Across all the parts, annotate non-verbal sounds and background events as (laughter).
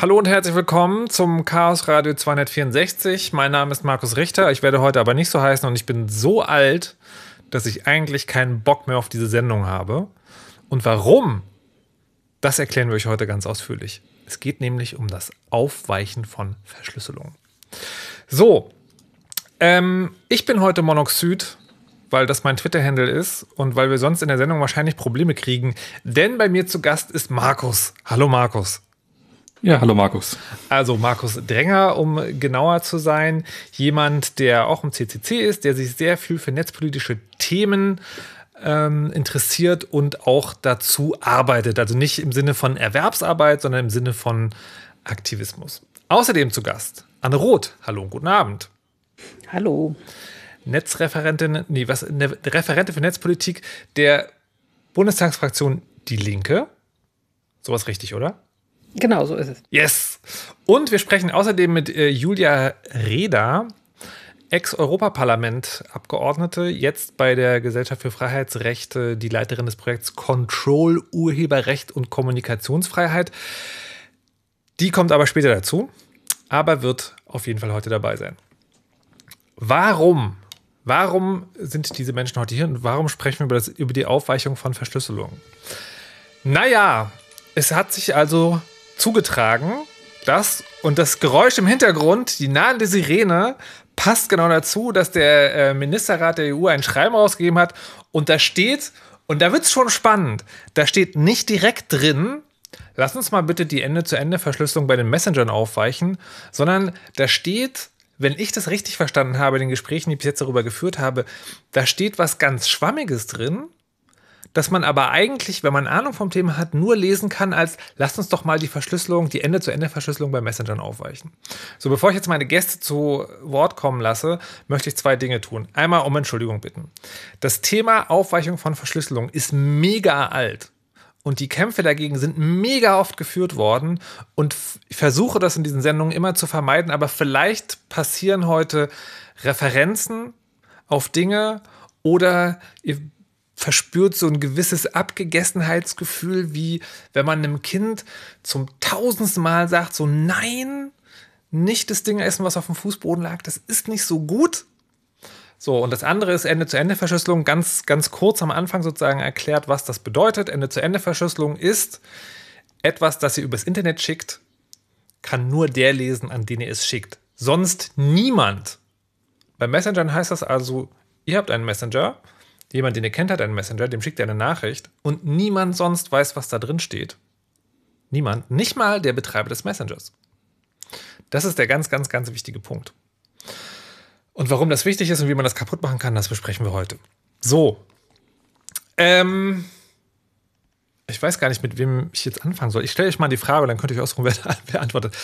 Hallo und herzlich willkommen zum Chaos Radio 264. Mein Name ist Markus Richter. Ich werde heute aber nicht so heißen und ich bin so alt, dass ich eigentlich keinen Bock mehr auf diese Sendung habe. Und warum? Das erklären wir euch heute ganz ausführlich. Es geht nämlich um das Aufweichen von Verschlüsselung. So, ähm, ich bin heute Monoxid, weil das mein Twitter-Handle ist und weil wir sonst in der Sendung wahrscheinlich Probleme kriegen. Denn bei mir zu Gast ist Markus. Hallo Markus. Ja, hallo Markus. Also Markus Dränger, um genauer zu sein, jemand, der auch im CCC ist, der sich sehr viel für netzpolitische Themen ähm, interessiert und auch dazu arbeitet. Also nicht im Sinne von Erwerbsarbeit, sondern im Sinne von Aktivismus. Außerdem zu Gast Anne Roth. Hallo und guten Abend. Hallo. Netzreferentin, nee, was, eine Referentin für Netzpolitik der Bundestagsfraktion Die Linke. Sowas richtig, oder? Genau, so ist es. Yes. Und wir sprechen außerdem mit äh, Julia Reda, Ex-Europaparlament-Abgeordnete, jetzt bei der Gesellschaft für Freiheitsrechte, die Leiterin des Projekts Control Urheberrecht und Kommunikationsfreiheit. Die kommt aber später dazu, aber wird auf jeden Fall heute dabei sein. Warum? Warum sind diese Menschen heute hier und warum sprechen wir über, das, über die Aufweichung von Verschlüsselung? Naja, es hat sich also zugetragen, dass, und das Geräusch im Hintergrund, die nahende Sirene, passt genau dazu, dass der äh, Ministerrat der EU ein Schreiben rausgegeben hat und da steht, und da wird es schon spannend, da steht nicht direkt drin, lass uns mal bitte die Ende-zu-Ende-Verschlüsselung bei den Messengern aufweichen, sondern da steht, wenn ich das richtig verstanden habe, in den Gesprächen, die ich bis jetzt darüber geführt habe, da steht was ganz Schwammiges drin, dass man aber eigentlich, wenn man Ahnung vom Thema hat, nur lesen kann als, lasst uns doch mal die Verschlüsselung, die Ende-zu-Ende-Verschlüsselung bei Messengern aufweichen. So, bevor ich jetzt meine Gäste zu Wort kommen lasse, möchte ich zwei Dinge tun. Einmal um Entschuldigung bitten. Das Thema Aufweichung von Verschlüsselung ist mega alt. Und die Kämpfe dagegen sind mega oft geführt worden. Und ich versuche das in diesen Sendungen immer zu vermeiden. Aber vielleicht passieren heute Referenzen auf Dinge oder ihr verspürt so ein gewisses Abgegessenheitsgefühl, wie wenn man einem Kind zum tausendsten Mal sagt, so nein, nicht das Ding essen, was auf dem Fußboden lag, das ist nicht so gut. So, und das andere ist Ende-zu-Ende-Verschlüsselung. Ganz, ganz kurz am Anfang sozusagen erklärt, was das bedeutet. Ende-zu-Ende-Verschlüsselung ist etwas, das ihr übers Internet schickt, kann nur der lesen, an den ihr es schickt. Sonst niemand. Bei Messengern heißt das also, ihr habt einen Messenger, Jemand, den ihr kennt, hat einen Messenger, dem schickt ihr eine Nachricht und niemand sonst weiß, was da drin steht. Niemand, nicht mal der Betreiber des Messengers. Das ist der ganz, ganz, ganz wichtige Punkt. Und warum das wichtig ist und wie man das kaputt machen kann, das besprechen wir heute. So. Ähm, ich weiß gar nicht, mit wem ich jetzt anfangen soll. Ich stelle euch mal die Frage, dann könnt ihr euch ausruhen, (laughs) wer, wer antwortet.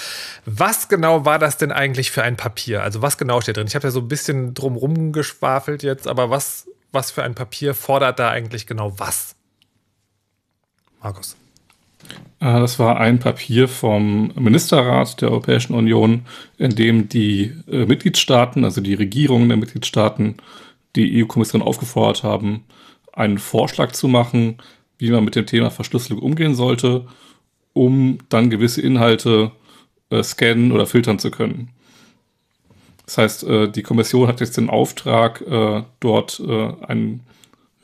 Was genau war das denn eigentlich für ein Papier? Also was genau steht drin? Ich habe ja so ein bisschen drumrum geschwafelt jetzt, aber was was für ein Papier fordert da eigentlich genau was? Markus. Äh, das war ein Papier vom Ministerrat der Europäischen Union, in dem die äh, Mitgliedstaaten, also die Regierungen der Mitgliedstaaten, die EU-Kommission aufgefordert haben, einen Vorschlag zu machen, wie man mit dem Thema Verschlüsselung umgehen sollte, um dann gewisse Inhalte äh, scannen oder filtern zu können. Das heißt, äh, die Kommission hat jetzt den Auftrag, äh, dort äh, einen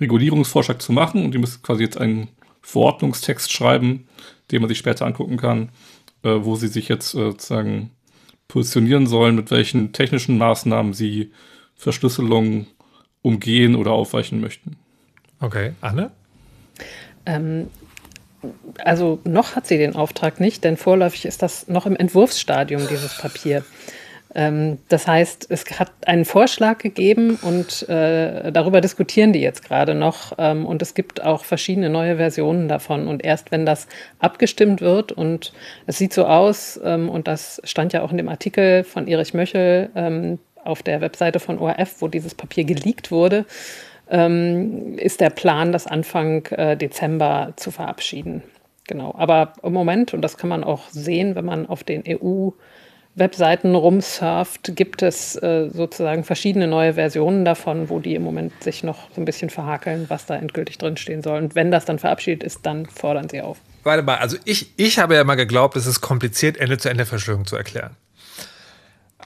Regulierungsvorschlag zu machen und die müssen quasi jetzt einen Verordnungstext schreiben, den man sich später angucken kann, wo sie sich jetzt sozusagen positionieren sollen, mit welchen technischen Maßnahmen sie Verschlüsselung umgehen oder aufweichen möchten. Okay, Anne? Ähm, also noch hat sie den Auftrag nicht, denn vorläufig ist das noch im Entwurfsstadium, dieses Papier. Ähm, das heißt, es hat einen Vorschlag gegeben und äh, darüber diskutieren die jetzt gerade noch. Ähm, und es gibt auch verschiedene neue Versionen davon. Und erst wenn das abgestimmt wird und es sieht so aus, ähm, und das stand ja auch in dem Artikel von Erich Möchel ähm, auf der Webseite von ORF, wo dieses Papier geleakt wurde, ähm, ist der Plan, das Anfang äh, Dezember zu verabschieden. Genau. Aber im Moment, und das kann man auch sehen, wenn man auf den EU- Webseiten rumsurft, gibt es äh, sozusagen verschiedene neue Versionen davon, wo die im Moment sich noch so ein bisschen verhakeln, was da endgültig drinstehen soll. Und wenn das dann verabschiedet ist, dann fordern sie auf. warte mal, also ich, ich habe ja mal geglaubt, es ist kompliziert, Ende-zu-Ende-Verschwörung zu erklären.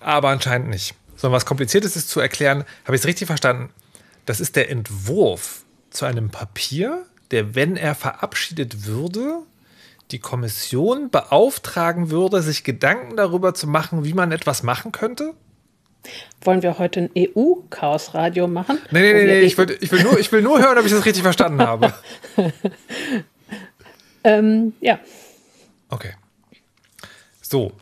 Aber anscheinend nicht. Sondern was kompliziertes ist zu erklären, habe ich es richtig verstanden? Das ist der Entwurf zu einem Papier, der, wenn er verabschiedet würde, die Kommission beauftragen würde, sich Gedanken darüber zu machen, wie man etwas machen könnte? Wollen wir heute ein EU-Chaos-Radio machen? Nee, nee, nee, nee ich, will, ich, will nur, ich will nur hören, ob ich das richtig verstanden habe. (laughs) ähm, ja. Okay. So.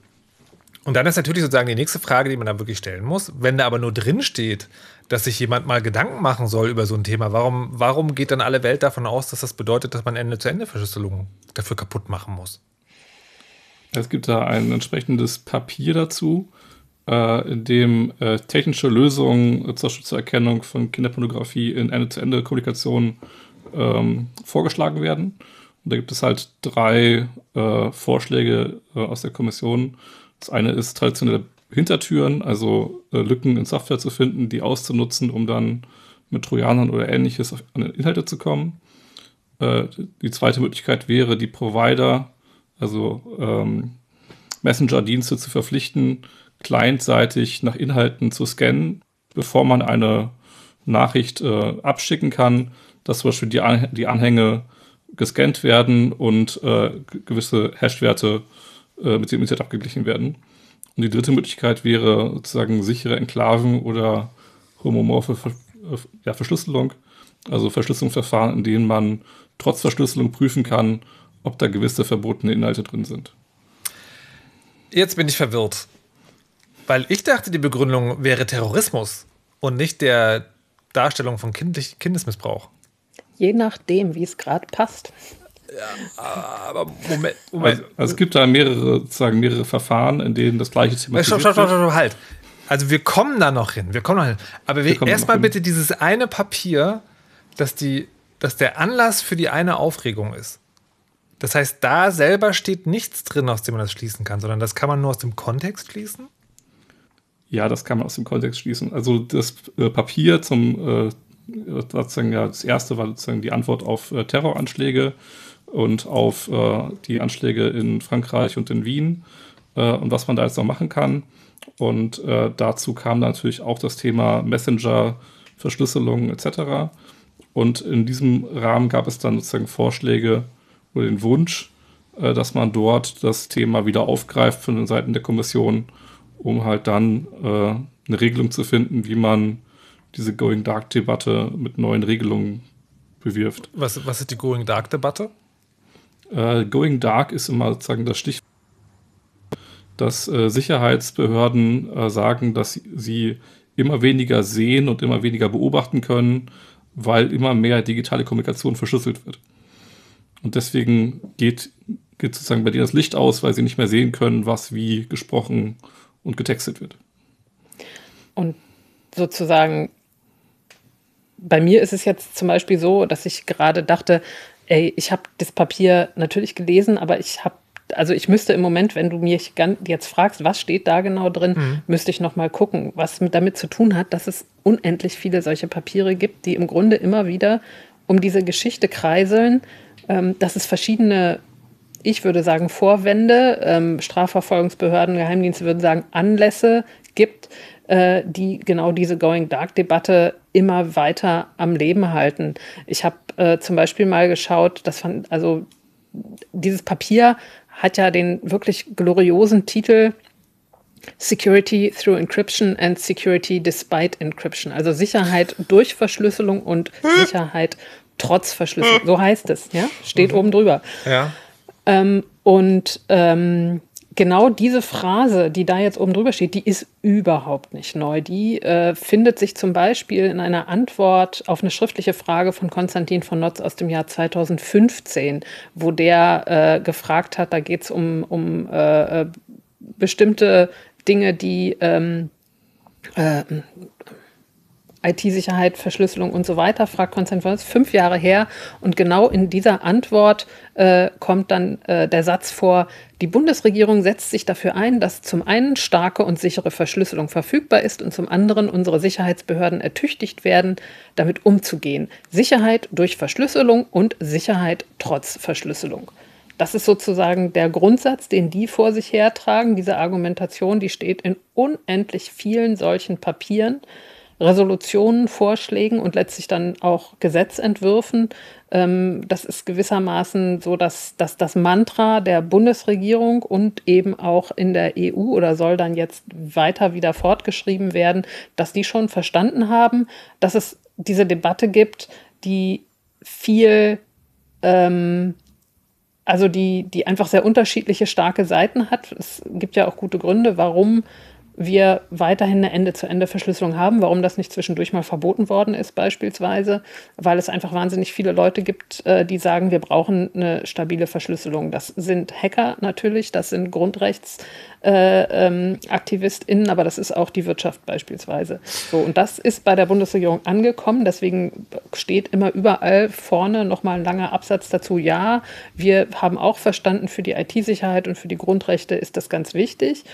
Und dann ist natürlich sozusagen die nächste Frage, die man dann wirklich stellen muss. Wenn da aber nur drin steht, dass sich jemand mal Gedanken machen soll über so ein Thema, warum, warum geht dann alle Welt davon aus, dass das bedeutet, dass man Ende-zu-Ende-Verschlüsselung dafür kaputt machen muss? Es gibt da ein entsprechendes Papier dazu, äh, in dem äh, technische Lösungen äh, zur, zur Erkennung von Kinderpornografie in Ende-zu-Ende-Kommunikation ähm, vorgeschlagen werden. Und da gibt es halt drei äh, Vorschläge äh, aus der Kommission. Das eine ist traditionelle Hintertüren, also äh, Lücken in Software zu finden, die auszunutzen, um dann mit Trojanern oder ähnliches an Inhalte zu kommen. Äh, die zweite Möglichkeit wäre, die Provider, also ähm, Messenger-Dienste zu verpflichten, clientseitig nach Inhalten zu scannen, bevor man eine Nachricht äh, abschicken kann, dass zum Beispiel die, An die Anhänge gescannt werden und äh, gewisse Hash-Werte äh, mit dem Internet abgeglichen werden. Und die dritte Möglichkeit wäre sozusagen sichere Enklaven oder homomorphe Ver ja, Verschlüsselung, also Verschlüsselungsverfahren, in denen man trotz Verschlüsselung prüfen kann, ob da gewisse verbotene Inhalte drin sind. Jetzt bin ich verwirrt, weil ich dachte, die Begründung wäre Terrorismus und nicht der Darstellung von Kindesmissbrauch. Je nachdem, wie es gerade passt. Ja, aber Moment, Moment. Also, also, es gibt da mehrere, sozusagen mehrere Verfahren, in denen das gleiche Thema stopp, stopp, stopp, stopp, halt. Also wir kommen da noch hin. Wir kommen noch hin. Aber erstmal bitte dieses eine Papier, dass, die, dass der Anlass für die eine Aufregung ist. Das heißt, da selber steht nichts drin, aus dem man das schließen kann, sondern das kann man nur aus dem Kontext schließen? Ja, das kann man aus dem Kontext schließen. Also das äh, Papier zum, äh, sozusagen, ja, das erste war sozusagen die Antwort auf äh, Terroranschläge und auf äh, die Anschläge in Frankreich und in Wien äh, und was man da jetzt noch machen kann. Und äh, dazu kam natürlich auch das Thema Messenger, Verschlüsselung etc. Und in diesem Rahmen gab es dann sozusagen Vorschläge oder den Wunsch, äh, dass man dort das Thema wieder aufgreift von den Seiten der Kommission, um halt dann äh, eine Regelung zu finden, wie man diese Going Dark-Debatte mit neuen Regelungen bewirft. Was, was ist die Going Dark-Debatte? Äh, Going Dark ist immer sozusagen das Stichwort, dass äh, Sicherheitsbehörden äh, sagen, dass sie immer weniger sehen und immer weniger beobachten können, weil immer mehr digitale Kommunikation verschlüsselt wird. Und deswegen geht, geht sozusagen bei denen das Licht aus, weil sie nicht mehr sehen können, was wie gesprochen und getextet wird. Und sozusagen, bei mir ist es jetzt zum Beispiel so, dass ich gerade dachte, ey, ich habe das Papier natürlich gelesen, aber ich habe also ich müsste im Moment, wenn du mich jetzt fragst, was steht da genau drin, mhm. müsste ich noch mal gucken, was damit zu tun hat, dass es unendlich viele solche Papiere gibt, die im Grunde immer wieder um diese Geschichte kreiseln, ähm, dass es verschiedene, ich würde sagen Vorwände, ähm, Strafverfolgungsbehörden, Geheimdienste würden sagen Anlässe gibt, äh, die genau diese Going Dark-Debatte immer weiter am Leben halten. Ich habe äh, zum Beispiel mal geschaut, das fand, also dieses Papier hat ja den wirklich gloriosen Titel Security through Encryption and Security despite Encryption. Also Sicherheit durch Verschlüsselung und Sicherheit trotz Verschlüsselung. So heißt es, ja? Steht mhm. oben drüber. Ja. Ähm, und ähm, genau diese Phrase, die da jetzt oben drüber steht, die ist überhaupt nicht neu. Die äh, findet sich zum Beispiel in einer Antwort auf eine schriftliche Frage von Konstantin von Notz aus dem Jahr 2015, wo der äh, gefragt hat, da geht es um, um äh, äh, bestimmte Dinge, die ähm, äh, IT-Sicherheit, Verschlüsselung und so weiter, fragt Konstantin Notz, fünf Jahre her. Und genau in dieser Antwort äh, kommt dann äh, der Satz vor, die Bundesregierung setzt sich dafür ein, dass zum einen starke und sichere Verschlüsselung verfügbar ist und zum anderen unsere Sicherheitsbehörden ertüchtigt werden, damit umzugehen. Sicherheit durch Verschlüsselung und Sicherheit trotz Verschlüsselung. Das ist sozusagen der Grundsatz, den die vor sich hertragen. Diese Argumentation, die steht in unendlich vielen solchen Papieren. Resolutionen, Vorschlägen und letztlich dann auch Gesetzentwürfen. Ähm, das ist gewissermaßen so, dass, dass das Mantra der Bundesregierung und eben auch in der EU oder soll dann jetzt weiter wieder fortgeschrieben werden, dass die schon verstanden haben, dass es diese Debatte gibt, die viel, ähm, also die, die einfach sehr unterschiedliche starke Seiten hat. Es gibt ja auch gute Gründe, warum wir weiterhin eine Ende-zu-Ende-Verschlüsselung haben, warum das nicht zwischendurch mal verboten worden ist beispielsweise, weil es einfach wahnsinnig viele Leute gibt, äh, die sagen, wir brauchen eine stabile Verschlüsselung. Das sind Hacker natürlich, das sind GrundrechtsaktivistInnen, äh, ähm, aber das ist auch die Wirtschaft beispielsweise. So, und das ist bei der Bundesregierung angekommen, deswegen steht immer überall vorne nochmal ein langer Absatz dazu, ja, wir haben auch verstanden, für die IT-Sicherheit und für die Grundrechte ist das ganz wichtig.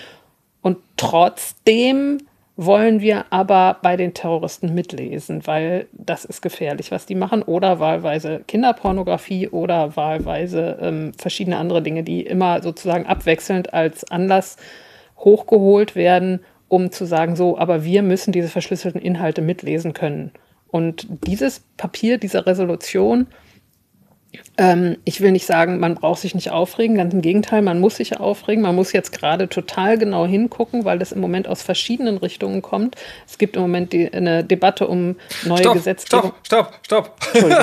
Und trotzdem wollen wir aber bei den Terroristen mitlesen, weil das ist gefährlich, was die machen. Oder wahlweise Kinderpornografie oder wahlweise ähm, verschiedene andere Dinge, die immer sozusagen abwechselnd als Anlass hochgeholt werden, um zu sagen, so, aber wir müssen diese verschlüsselten Inhalte mitlesen können. Und dieses Papier, diese Resolution, ähm, ich will nicht sagen, man braucht sich nicht aufregen, ganz im Gegenteil, man muss sich aufregen. Man muss jetzt gerade total genau hingucken, weil das im Moment aus verschiedenen Richtungen kommt. Es gibt im Moment die, eine Debatte um neue stopp, Gesetzgebung. Stopp, stopp, stopp.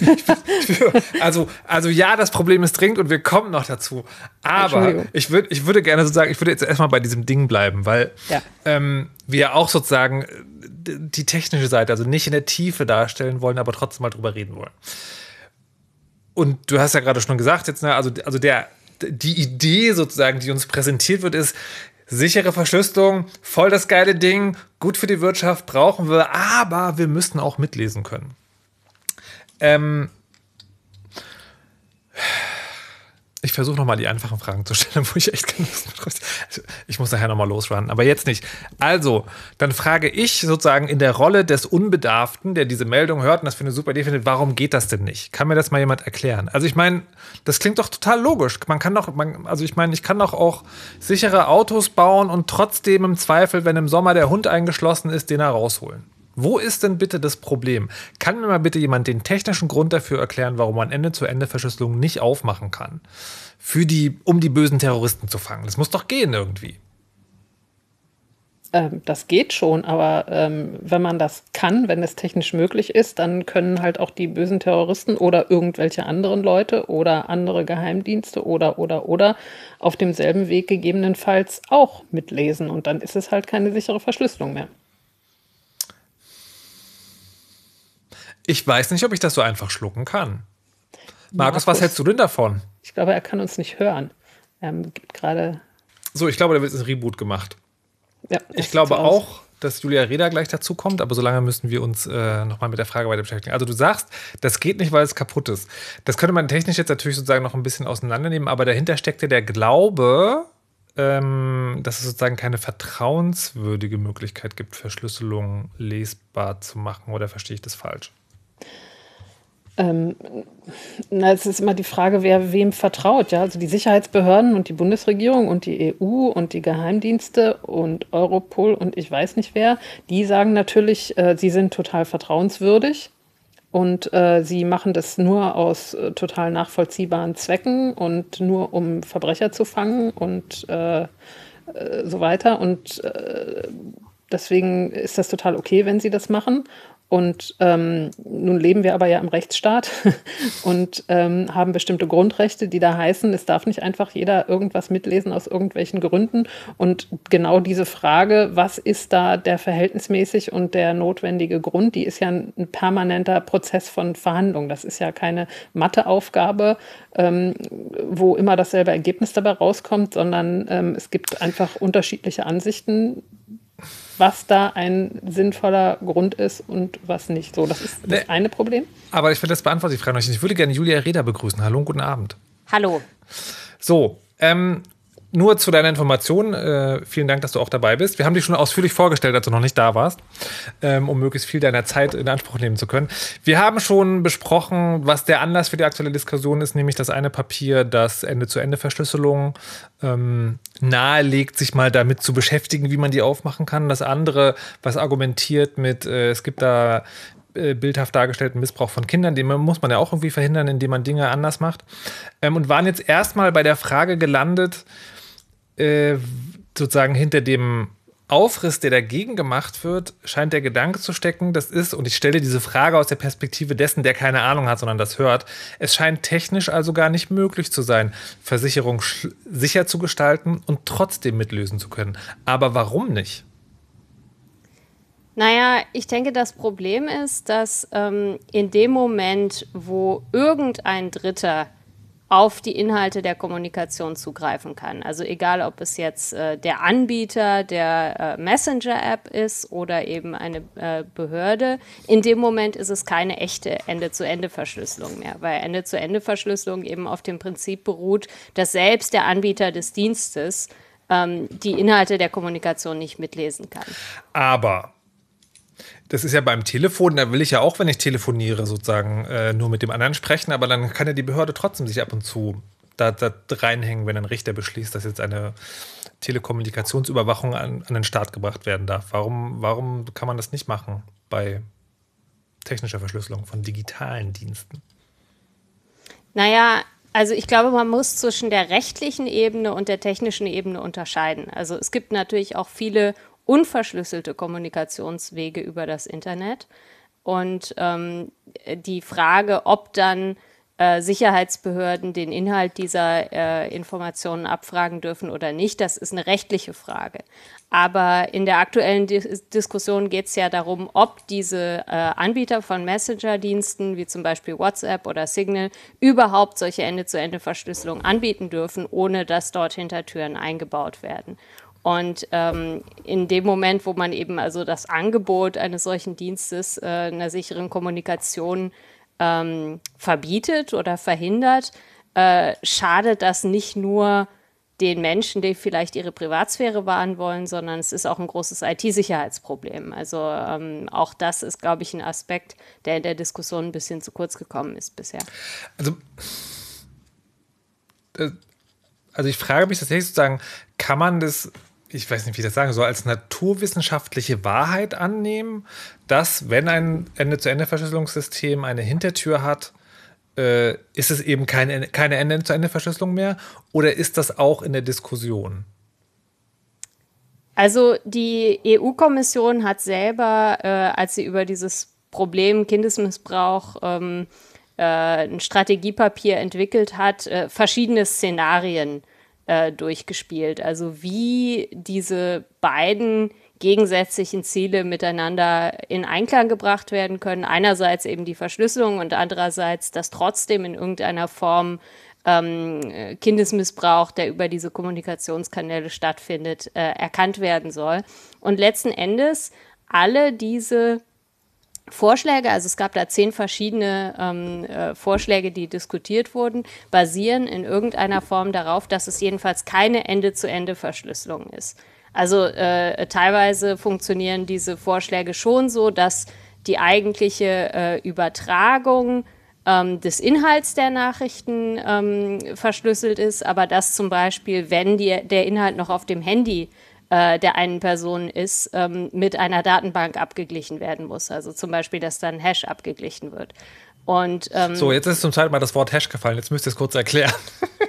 (laughs) also, also ja, das Problem ist dringend und wir kommen noch dazu. Aber ich, würd, ich würde gerne sozusagen, ich würde jetzt erstmal bei diesem Ding bleiben, weil ja. ähm, wir auch sozusagen die technische Seite, also nicht in der Tiefe darstellen wollen, aber trotzdem mal drüber reden wollen. Und du hast ja gerade schon gesagt, jetzt, ne, also, also der, die Idee sozusagen, die uns präsentiert wird, ist, sichere Verschlüsselung, voll das geile Ding, gut für die Wirtschaft, brauchen wir, aber wir müssen auch mitlesen können. Ähm, ich versuche nochmal die einfachen Fragen zu stellen, (laughs) wo ich echt keine Ich muss nachher nochmal losrunnen, aber jetzt nicht. Also, dann frage ich sozusagen in der Rolle des Unbedarften, der diese Meldung hört und das für eine super Idee findet, warum geht das denn nicht? Kann mir das mal jemand erklären? Also, ich meine, das klingt doch total logisch. Man kann doch, man, also ich meine, ich kann doch auch sichere Autos bauen und trotzdem im Zweifel, wenn im Sommer der Hund eingeschlossen ist, den er rausholen. Wo ist denn bitte das Problem? Kann mir mal bitte jemand den technischen Grund dafür erklären, warum man Ende-zu-Ende-Verschlüsselung nicht aufmachen kann? Für die, um die bösen Terroristen zu fangen. Das muss doch gehen irgendwie. Ähm, das geht schon, aber ähm, wenn man das kann, wenn es technisch möglich ist, dann können halt auch die bösen Terroristen oder irgendwelche anderen Leute oder andere Geheimdienste oder oder oder auf demselben Weg gegebenenfalls auch mitlesen und dann ist es halt keine sichere Verschlüsselung mehr. Ich weiß nicht, ob ich das so einfach schlucken kann. Markus, Markus was hältst du denn davon? Ich glaube, er kann uns nicht hören. Er gibt gerade. So, ich glaube, da wird ein Reboot gemacht. Ja, ich glaube auch, dass Julia Reda gleich dazu kommt, aber solange müssen wir uns äh, nochmal mit der Frage weiter beschäftigen. Also du sagst, das geht nicht, weil es kaputt ist. Das könnte man technisch jetzt natürlich sozusagen noch ein bisschen auseinandernehmen, aber dahinter steckte der Glaube, ähm, dass es sozusagen keine vertrauenswürdige Möglichkeit gibt, Verschlüsselung lesbar zu machen. Oder verstehe ich das falsch? Ähm, na, es ist immer die Frage, wer wem vertraut. Ja? Also die Sicherheitsbehörden und die Bundesregierung und die EU und die Geheimdienste und Europol und ich weiß nicht wer, die sagen natürlich, äh, sie sind total vertrauenswürdig und äh, sie machen das nur aus äh, total nachvollziehbaren Zwecken und nur um Verbrecher zu fangen und äh, äh, so weiter. Und äh, deswegen ist das total okay, wenn sie das machen. Und ähm, nun leben wir aber ja im Rechtsstaat (laughs) und ähm, haben bestimmte Grundrechte, die da heißen, es darf nicht einfach jeder irgendwas mitlesen aus irgendwelchen Gründen. Und genau diese Frage, was ist da der verhältnismäßig und der notwendige Grund, die ist ja ein, permanenter Prozess von Verhandlungen. Das ist ja keine Matheaufgabe, ähm, wo immer dasselbe Ergebnis dabei rauskommt, sondern ähm, es gibt einfach unterschiedliche Ansichten was da ein sinnvoller Grund ist und was nicht. So, das ist das nee, eine Problem. Aber ich finde, das beantwortet die Frage noch nicht. Ich würde gerne Julia Reda begrüßen. Hallo und guten Abend. Hallo. So, ähm, nur zu deiner Information, äh, vielen Dank, dass du auch dabei bist. Wir haben dich schon ausführlich vorgestellt, als du noch nicht da warst, ähm, um möglichst viel deiner Zeit in Anspruch nehmen zu können. Wir haben schon besprochen, was der Anlass für die aktuelle Diskussion ist, nämlich das eine Papier, das Ende-zu-Ende-Verschlüsselung ähm, nahelegt, sich mal damit zu beschäftigen, wie man die aufmachen kann. Das andere, was argumentiert mit, äh, es gibt da äh, bildhaft dargestellten Missbrauch von Kindern, den muss man ja auch irgendwie verhindern, indem man Dinge anders macht. Ähm, und waren jetzt erstmal bei der Frage gelandet, äh, sozusagen hinter dem Aufriss, der dagegen gemacht wird, scheint der Gedanke zu stecken, das ist, und ich stelle diese Frage aus der Perspektive dessen, der keine Ahnung hat, sondern das hört, es scheint technisch also gar nicht möglich zu sein, Versicherung sicher zu gestalten und trotzdem mitlösen zu können. Aber warum nicht? Naja, ich denke, das Problem ist, dass ähm, in dem Moment, wo irgendein Dritter auf die Inhalte der Kommunikation zugreifen kann. Also egal, ob es jetzt äh, der Anbieter der äh, Messenger-App ist oder eben eine äh, Behörde. In dem Moment ist es keine echte Ende-zu-Ende-Verschlüsselung mehr, weil Ende-zu-Ende-Verschlüsselung eben auf dem Prinzip beruht, dass selbst der Anbieter des Dienstes ähm, die Inhalte der Kommunikation nicht mitlesen kann. Aber das ist ja beim Telefon, da will ich ja auch, wenn ich telefoniere, sozusagen äh, nur mit dem anderen sprechen, aber dann kann ja die Behörde trotzdem sich ab und zu da, da reinhängen, wenn ein Richter beschließt, dass jetzt eine Telekommunikationsüberwachung an, an den Start gebracht werden darf. Warum, warum kann man das nicht machen bei technischer Verschlüsselung von digitalen Diensten? Naja, also ich glaube, man muss zwischen der rechtlichen Ebene und der technischen Ebene unterscheiden. Also es gibt natürlich auch viele unverschlüsselte Kommunikationswege über das Internet. Und ähm, die Frage, ob dann äh, Sicherheitsbehörden den Inhalt dieser äh, Informationen abfragen dürfen oder nicht, das ist eine rechtliche Frage. Aber in der aktuellen Dis Diskussion geht es ja darum, ob diese äh, Anbieter von Messenger-Diensten wie zum Beispiel WhatsApp oder Signal überhaupt solche Ende-zu-Ende-Verschlüsselung anbieten dürfen, ohne dass dort Hintertüren eingebaut werden. Und ähm, in dem Moment, wo man eben also das Angebot eines solchen Dienstes äh, einer sicheren Kommunikation ähm, verbietet oder verhindert, äh, schadet das nicht nur den Menschen, die vielleicht ihre Privatsphäre wahren wollen, sondern es ist auch ein großes IT-Sicherheitsproblem. Also ähm, auch das ist, glaube ich, ein Aspekt, der in der Diskussion ein bisschen zu kurz gekommen ist bisher. Also, äh, also ich frage mich tatsächlich sozusagen, kann man das ich weiß nicht, wie ich das sagen soll, als naturwissenschaftliche Wahrheit annehmen, dass wenn ein Ende-zu-Ende-Verschlüsselungssystem eine Hintertür hat, äh, ist es eben keine, keine Ende-zu-Ende-Verschlüsselung mehr? Oder ist das auch in der Diskussion? Also die EU-Kommission hat selber, äh, als sie über dieses Problem Kindesmissbrauch ähm, äh, ein Strategiepapier entwickelt hat, äh, verschiedene Szenarien äh, durchgespielt. Also wie diese beiden gegensätzlichen Ziele miteinander in Einklang gebracht werden können. Einerseits eben die Verschlüsselung und andererseits, dass trotzdem in irgendeiner Form ähm, Kindesmissbrauch, der über diese Kommunikationskanäle stattfindet, äh, erkannt werden soll. Und letzten Endes alle diese Vorschläge, also es gab da zehn verschiedene ähm, äh, Vorschläge, die diskutiert wurden, basieren in irgendeiner Form darauf, dass es jedenfalls keine Ende-zu-Ende-Verschlüsselung ist. Also äh, teilweise funktionieren diese Vorschläge schon so, dass die eigentliche äh, Übertragung ähm, des Inhalts der Nachrichten ähm, verschlüsselt ist, aber dass zum Beispiel, wenn die, der Inhalt noch auf dem Handy äh, der einen Person ist, ähm, mit einer Datenbank abgeglichen werden muss. Also zum Beispiel, dass dann Hash abgeglichen wird. Und, ähm, so, jetzt ist zum zweiten Mal das Wort Hash gefallen. Jetzt müsst ihr es kurz erklären.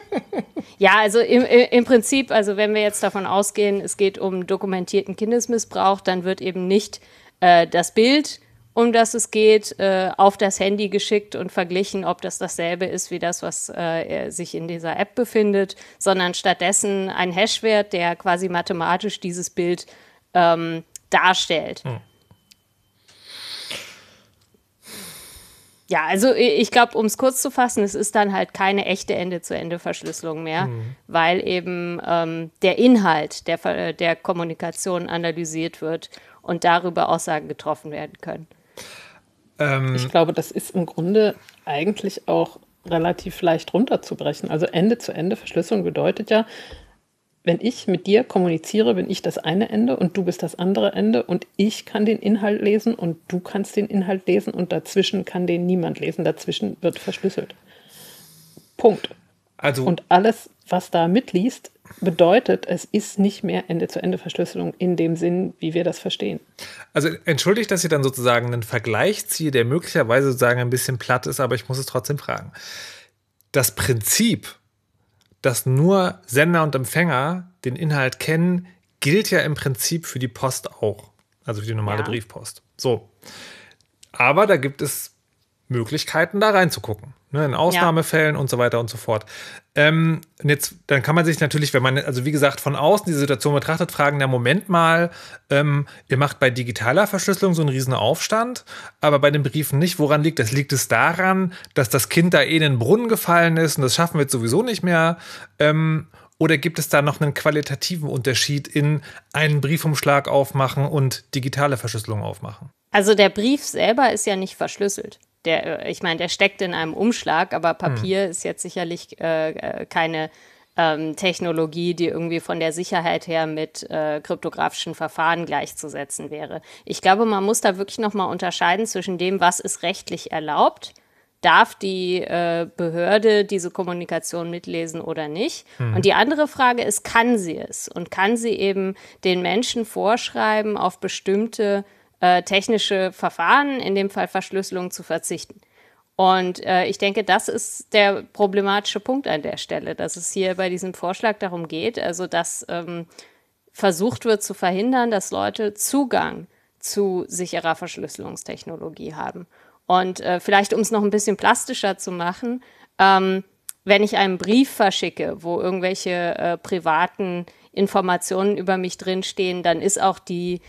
(laughs) ja, also im, im Prinzip, also wenn wir jetzt davon ausgehen, es geht um dokumentierten Kindesmissbrauch, dann wird eben nicht äh, das Bild um das es geht, äh, auf das Handy geschickt und verglichen, ob das dasselbe ist wie das, was äh, sich in dieser App befindet, sondern stattdessen ein Hashwert, der quasi mathematisch dieses Bild ähm, darstellt. Hm. Ja, also ich glaube, um es kurz zu fassen, es ist dann halt keine echte Ende-zu-Ende-Verschlüsselung mehr, mhm. weil eben ähm, der Inhalt der, der Kommunikation analysiert wird und darüber Aussagen getroffen werden können. Ähm, ich glaube, das ist im Grunde eigentlich auch relativ leicht runterzubrechen. Also Ende-zu-Ende-Verschlüsselung bedeutet ja, wenn ich mit dir kommuniziere, bin ich das eine Ende und du bist das andere Ende und ich kann den Inhalt lesen und du kannst den Inhalt lesen und dazwischen kann den niemand lesen. Dazwischen wird verschlüsselt. Punkt. Also und alles, was da mitliest, bedeutet, es ist nicht mehr Ende-zu-Ende-Verschlüsselung in dem Sinn, wie wir das verstehen. Also entschuldigt, dass ich dann sozusagen einen Vergleich ziehe, der möglicherweise sozusagen ein bisschen platt ist, aber ich muss es trotzdem fragen. Das Prinzip, dass nur Sender und Empfänger den Inhalt kennen, gilt ja im Prinzip für die Post auch. Also für die normale ja. Briefpost. So. Aber da gibt es Möglichkeiten, da reinzugucken. Ne, in Ausnahmefällen ja. und so weiter und so fort. Ähm, und jetzt, dann kann man sich natürlich, wenn man, also wie gesagt, von außen diese Situation betrachtet, fragen, na Moment mal, ähm, ihr macht bei digitaler Verschlüsselung so einen riesen Aufstand, aber bei den Briefen nicht. Woran liegt das? Liegt es daran, dass das Kind da eh in den Brunnen gefallen ist und das schaffen wir jetzt sowieso nicht mehr? Ähm, oder gibt es da noch einen qualitativen Unterschied in einen Briefumschlag aufmachen und digitale Verschlüsselung aufmachen? Also der Brief selber ist ja nicht verschlüsselt der, äh, ich meine, der steckt in einem Umschlag, aber Papier hm. ist jetzt sicherlich äh, äh, keine ähm, Technologie, die irgendwie von der Sicherheit her mit äh, kryptografischen Verfahren gleichzusetzen wäre. Ich glaube, man muss da wirklich nochmal unterscheiden zwischen dem, was ist rechtlich erlaubt. Darf die äh, Behörde diese Kommunikation mitlesen oder nicht? Mhm. Und die andere Frage ist, kann sie es? Und kann sie eben den Menschen vorschreiben, auf bestimmte äh, technische Verfahren, in dem Fall Verschlüsselung, zu verzichten. Und äh, ich denke, das ist der problematische Punkt an der Stelle, dass es hier bei diesem Vorschlag darum geht, also dass ähm, versucht wird zu verhindern, dass Leute Zugang zu sicherer Verschlüsselungstechnologie haben. Und äh, vielleicht, um es noch ein bisschen plastischer zu machen, ähm, wenn ich einen Brief verschicke, wo irgendwelche äh, privaten Informationen über mich drinstehen, dann ist auch die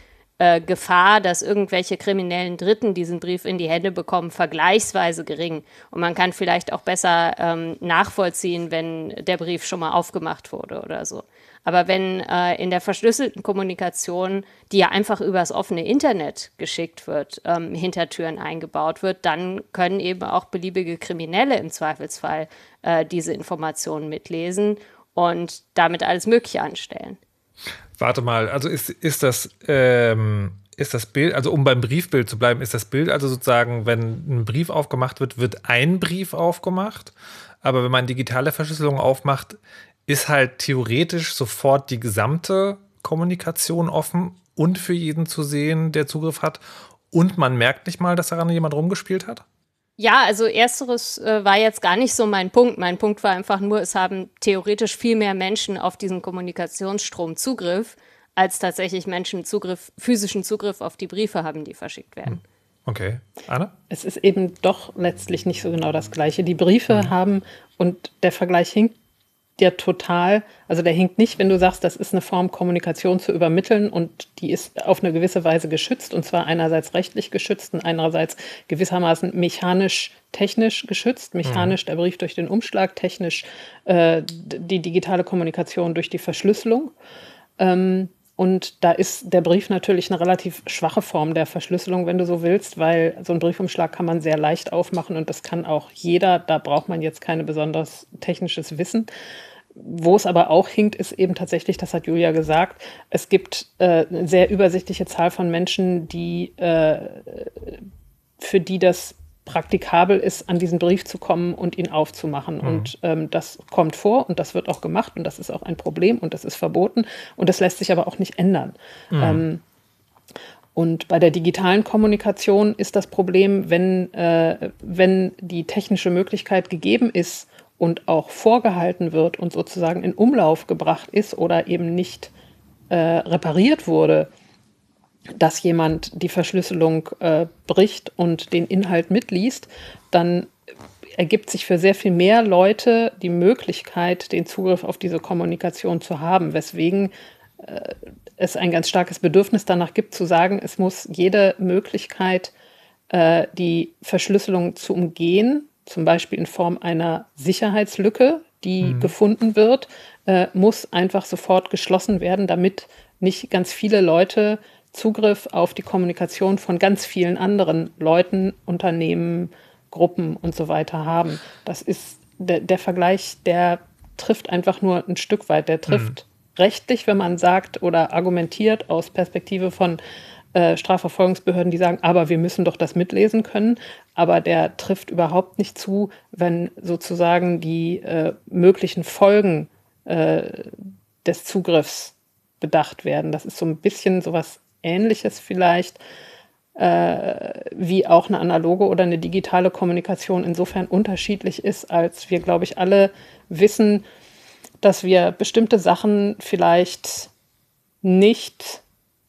äh, Gefahr, dass irgendwelche kriminellen Dritten diesen Brief in die Hände bekommen, vergleichsweise gering. Und man kann vielleicht auch besser ähm, nachvollziehen, wenn der Brief schon mal aufgemacht wurde oder so. Aber wenn äh, in der verschlüsselten Kommunikation, die ja einfach übers offene Internet geschickt wird, ähm, Hintertüren eingebaut wird, dann können eben auch beliebige Kriminelle im Zweifelsfall äh, diese Informationen mitlesen und damit alles Mögliche anstellen. Warte mal, also ist, ist das, ähm, ist das Bild, also um beim Briefbild zu bleiben, ist das Bild also sozusagen, wenn ein Brief aufgemacht wird, wird ein Brief aufgemacht. Aber wenn man digitale Verschlüsselung aufmacht, ist halt theoretisch sofort die gesamte Kommunikation offen und für jeden zu sehen, der Zugriff hat. Und man merkt nicht mal, dass daran jemand rumgespielt hat? Ja, also ersteres äh, war jetzt gar nicht so mein Punkt. Mein Punkt war einfach nur, es haben theoretisch viel mehr Menschen auf diesen Kommunikationsstrom Zugriff, als tatsächlich Menschen Zugriff, physischen Zugriff auf die Briefe haben, die verschickt werden. Hm. Okay. Anna? Es ist eben doch letztlich nicht so genau das Gleiche. Die Briefe mhm. haben, und der Vergleich hinkt ja total, also der hinkt nicht, wenn du sagst, das ist eine Form, Kommunikation zu übermitteln und die ist auf eine gewisse Weise geschützt und zwar einerseits rechtlich geschützt und einerseits gewissermaßen mechanisch, technisch geschützt. Mechanisch mhm. der Brief durch den Umschlag, technisch äh, die digitale Kommunikation durch die Verschlüsselung. Ähm, und da ist der Brief natürlich eine relativ schwache Form der Verschlüsselung, wenn du so willst, weil so einen Briefumschlag kann man sehr leicht aufmachen und das kann auch jeder. Da braucht man jetzt kein besonders technisches Wissen. Wo es aber auch hinkt, ist eben tatsächlich, das hat Julia gesagt, es gibt äh, eine sehr übersichtliche Zahl von Menschen, die äh, für die das praktikabel ist, an diesen Brief zu kommen und ihn aufzumachen. Mhm. Und ähm, das kommt vor und das wird auch gemacht und das ist auch ein Problem und das ist verboten und das lässt sich aber auch nicht ändern. Mhm. Ähm, und bei der digitalen Kommunikation ist das Problem, wenn, äh, wenn die technische Möglichkeit gegeben ist, und auch vorgehalten wird und sozusagen in Umlauf gebracht ist oder eben nicht äh, repariert wurde, dass jemand die Verschlüsselung äh, bricht und den Inhalt mitliest, dann ergibt sich für sehr viel mehr Leute die Möglichkeit, den Zugriff auf diese Kommunikation zu haben, weswegen äh, es ein ganz starkes Bedürfnis danach gibt zu sagen, es muss jede Möglichkeit, äh, die Verschlüsselung zu umgehen, zum Beispiel in Form einer Sicherheitslücke, die mhm. gefunden wird, äh, muss einfach sofort geschlossen werden, damit nicht ganz viele Leute Zugriff auf die Kommunikation von ganz vielen anderen Leuten, Unternehmen, Gruppen und so weiter haben. Das ist der, der Vergleich, der trifft einfach nur ein Stück weit, der trifft rechtlich, wenn man sagt oder argumentiert aus Perspektive von äh, Strafverfolgungsbehörden, die sagen, aber wir müssen doch das mitlesen können. Aber der trifft überhaupt nicht zu, wenn sozusagen die äh, möglichen Folgen äh, des Zugriffs bedacht werden. Das ist so ein bisschen sowas Ähnliches vielleicht äh, wie auch eine analoge oder eine digitale Kommunikation insofern unterschiedlich ist, als wir, glaube ich, alle wissen, dass wir bestimmte Sachen vielleicht nicht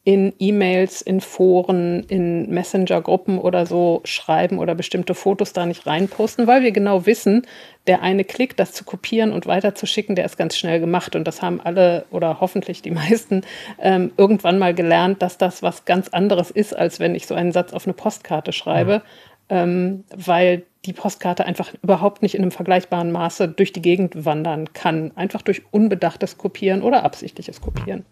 in E-Mails, in Foren, in Messenger-Gruppen oder so schreiben oder bestimmte Fotos da nicht reinposten, weil wir genau wissen, der eine Klick, das zu kopieren und weiterzuschicken, der ist ganz schnell gemacht. Und das haben alle oder hoffentlich die (laughs) meisten ähm, irgendwann mal gelernt, dass das was ganz anderes ist, als wenn ich so einen Satz auf eine Postkarte schreibe, ja. ähm, weil die Postkarte einfach überhaupt nicht in einem vergleichbaren Maße durch die Gegend wandern kann. Einfach durch unbedachtes Kopieren oder absichtliches Kopieren.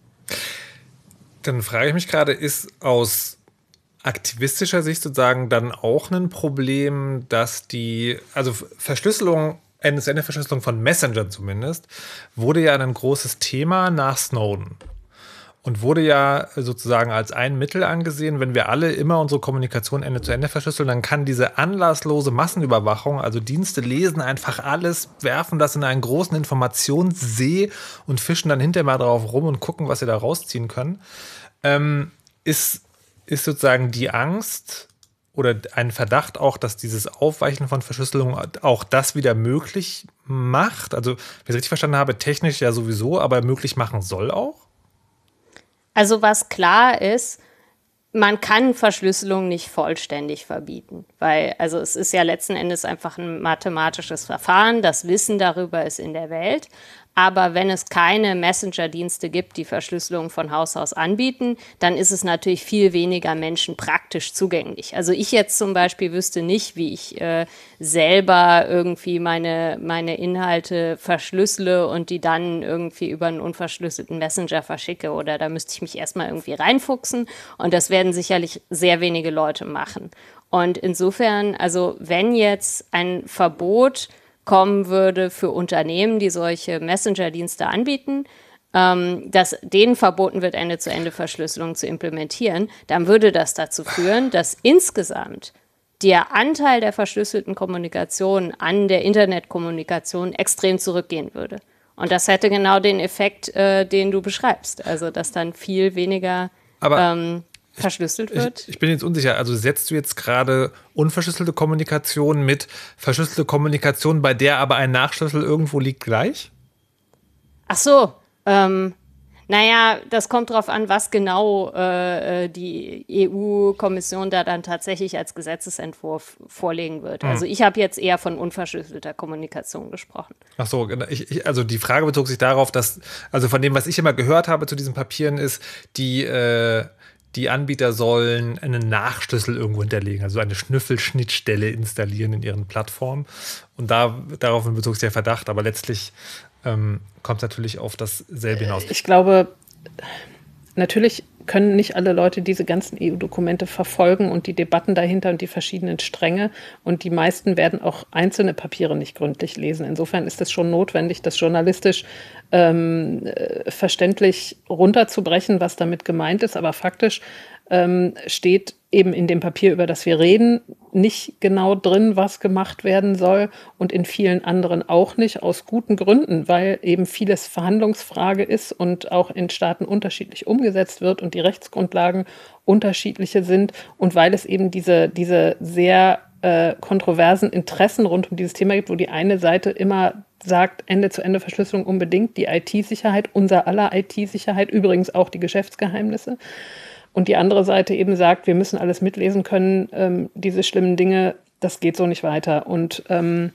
Dann frage ich mich gerade, ist aus aktivistischer Sicht sozusagen dann auch ein Problem, dass die, also Verschlüsselung, Ende-zu-Ende-Verschlüsselung von Messenger zumindest, wurde ja ein großes Thema nach Snowden und wurde ja sozusagen als ein Mittel angesehen, wenn wir alle immer unsere Kommunikation Ende zu Ende verschlüsseln, dann kann diese anlasslose Massenüberwachung, also Dienste lesen einfach alles, werfen das in einen großen Informationssee und fischen dann hinterher mal drauf rum und gucken, was sie da rausziehen können, ähm, ist, ist sozusagen die Angst oder ein Verdacht auch, dass dieses Aufweichen von Verschlüsselung auch das wieder möglich macht. Also, wenn ich es richtig verstanden habe, technisch ja sowieso, aber möglich machen soll auch? Also was klar ist, man kann Verschlüsselung nicht vollständig verbieten, weil also es ist ja letzten Endes einfach ein mathematisches Verfahren, das Wissen darüber ist in der Welt, aber wenn es keine Messenger-Dienste gibt, die Verschlüsselung von Haus aus anbieten, dann ist es natürlich viel weniger Menschen praktisch zugänglich. Also ich jetzt zum Beispiel wüsste nicht, wie ich äh, selber irgendwie meine, meine Inhalte verschlüssele und die dann irgendwie über einen unverschlüsselten Messenger verschicke. Oder da müsste ich mich erstmal irgendwie reinfuchsen. Und das werden sicherlich sehr wenige Leute machen. Und insofern, also wenn jetzt ein Verbot kommen würde für Unternehmen, die solche Messenger-Dienste anbieten, ähm, dass denen verboten wird, Ende-zu-Ende-Verschlüsselung zu implementieren, dann würde das dazu führen, dass insgesamt der Anteil der verschlüsselten Kommunikation an der Internetkommunikation extrem zurückgehen würde. Und das hätte genau den Effekt, äh, den du beschreibst. Also, dass dann viel weniger ähm, verschlüsselt wird? Ich, ich, bin jetzt unsicher. Also setzt du jetzt gerade unverschlüsselte Kommunikation mit verschlüsselte Kommunikation, bei der aber ein Nachschlüssel irgendwo liegt, gleich? Ach so. Ähm, naja, das kommt darauf an, was genau äh, äh die EU-Kommission da dann tatsächlich als Gesetzesentwurf vorlegen wird. Hm. Also ich habe jetzt eher von unverschlüsselter Kommunikation gesprochen. Ach so, genau. ich, ich, also die Frage bezog sich darauf, dass, also von dem, was ich immer gehört habe zu diesen Papieren, ist, die äh, die Anbieter sollen einen Nachschlüssel irgendwo hinterlegen, also eine Schnüffelschnittstelle installieren in ihren Plattformen. Und da, darauf bezog sich der Verdacht, aber letztlich ähm, kommt es natürlich auf dasselbe hinaus. Ich glaube, natürlich können nicht alle Leute diese ganzen EU-Dokumente verfolgen und die Debatten dahinter und die verschiedenen Stränge. Und die meisten werden auch einzelne Papiere nicht gründlich lesen. Insofern ist es schon notwendig, das journalistisch ähm, äh, verständlich runterzubrechen, was damit gemeint ist. Aber faktisch ähm, steht eben in dem Papier, über das wir reden, nicht genau drin, was gemacht werden soll und in vielen anderen auch nicht, aus guten Gründen, weil eben vieles Verhandlungsfrage ist und auch in Staaten unterschiedlich umgesetzt wird und die Rechtsgrundlagen unterschiedliche sind und weil es eben diese, diese sehr äh, kontroversen Interessen rund um dieses Thema gibt, wo die eine Seite immer sagt, Ende-zu-Ende-Verschlüsselung unbedingt, die IT-Sicherheit, unser aller IT-Sicherheit, übrigens auch die Geschäftsgeheimnisse und die andere Seite eben sagt, wir müssen alles mitlesen können, ähm, diese schlimmen Dinge, das geht so nicht weiter. Und ähm,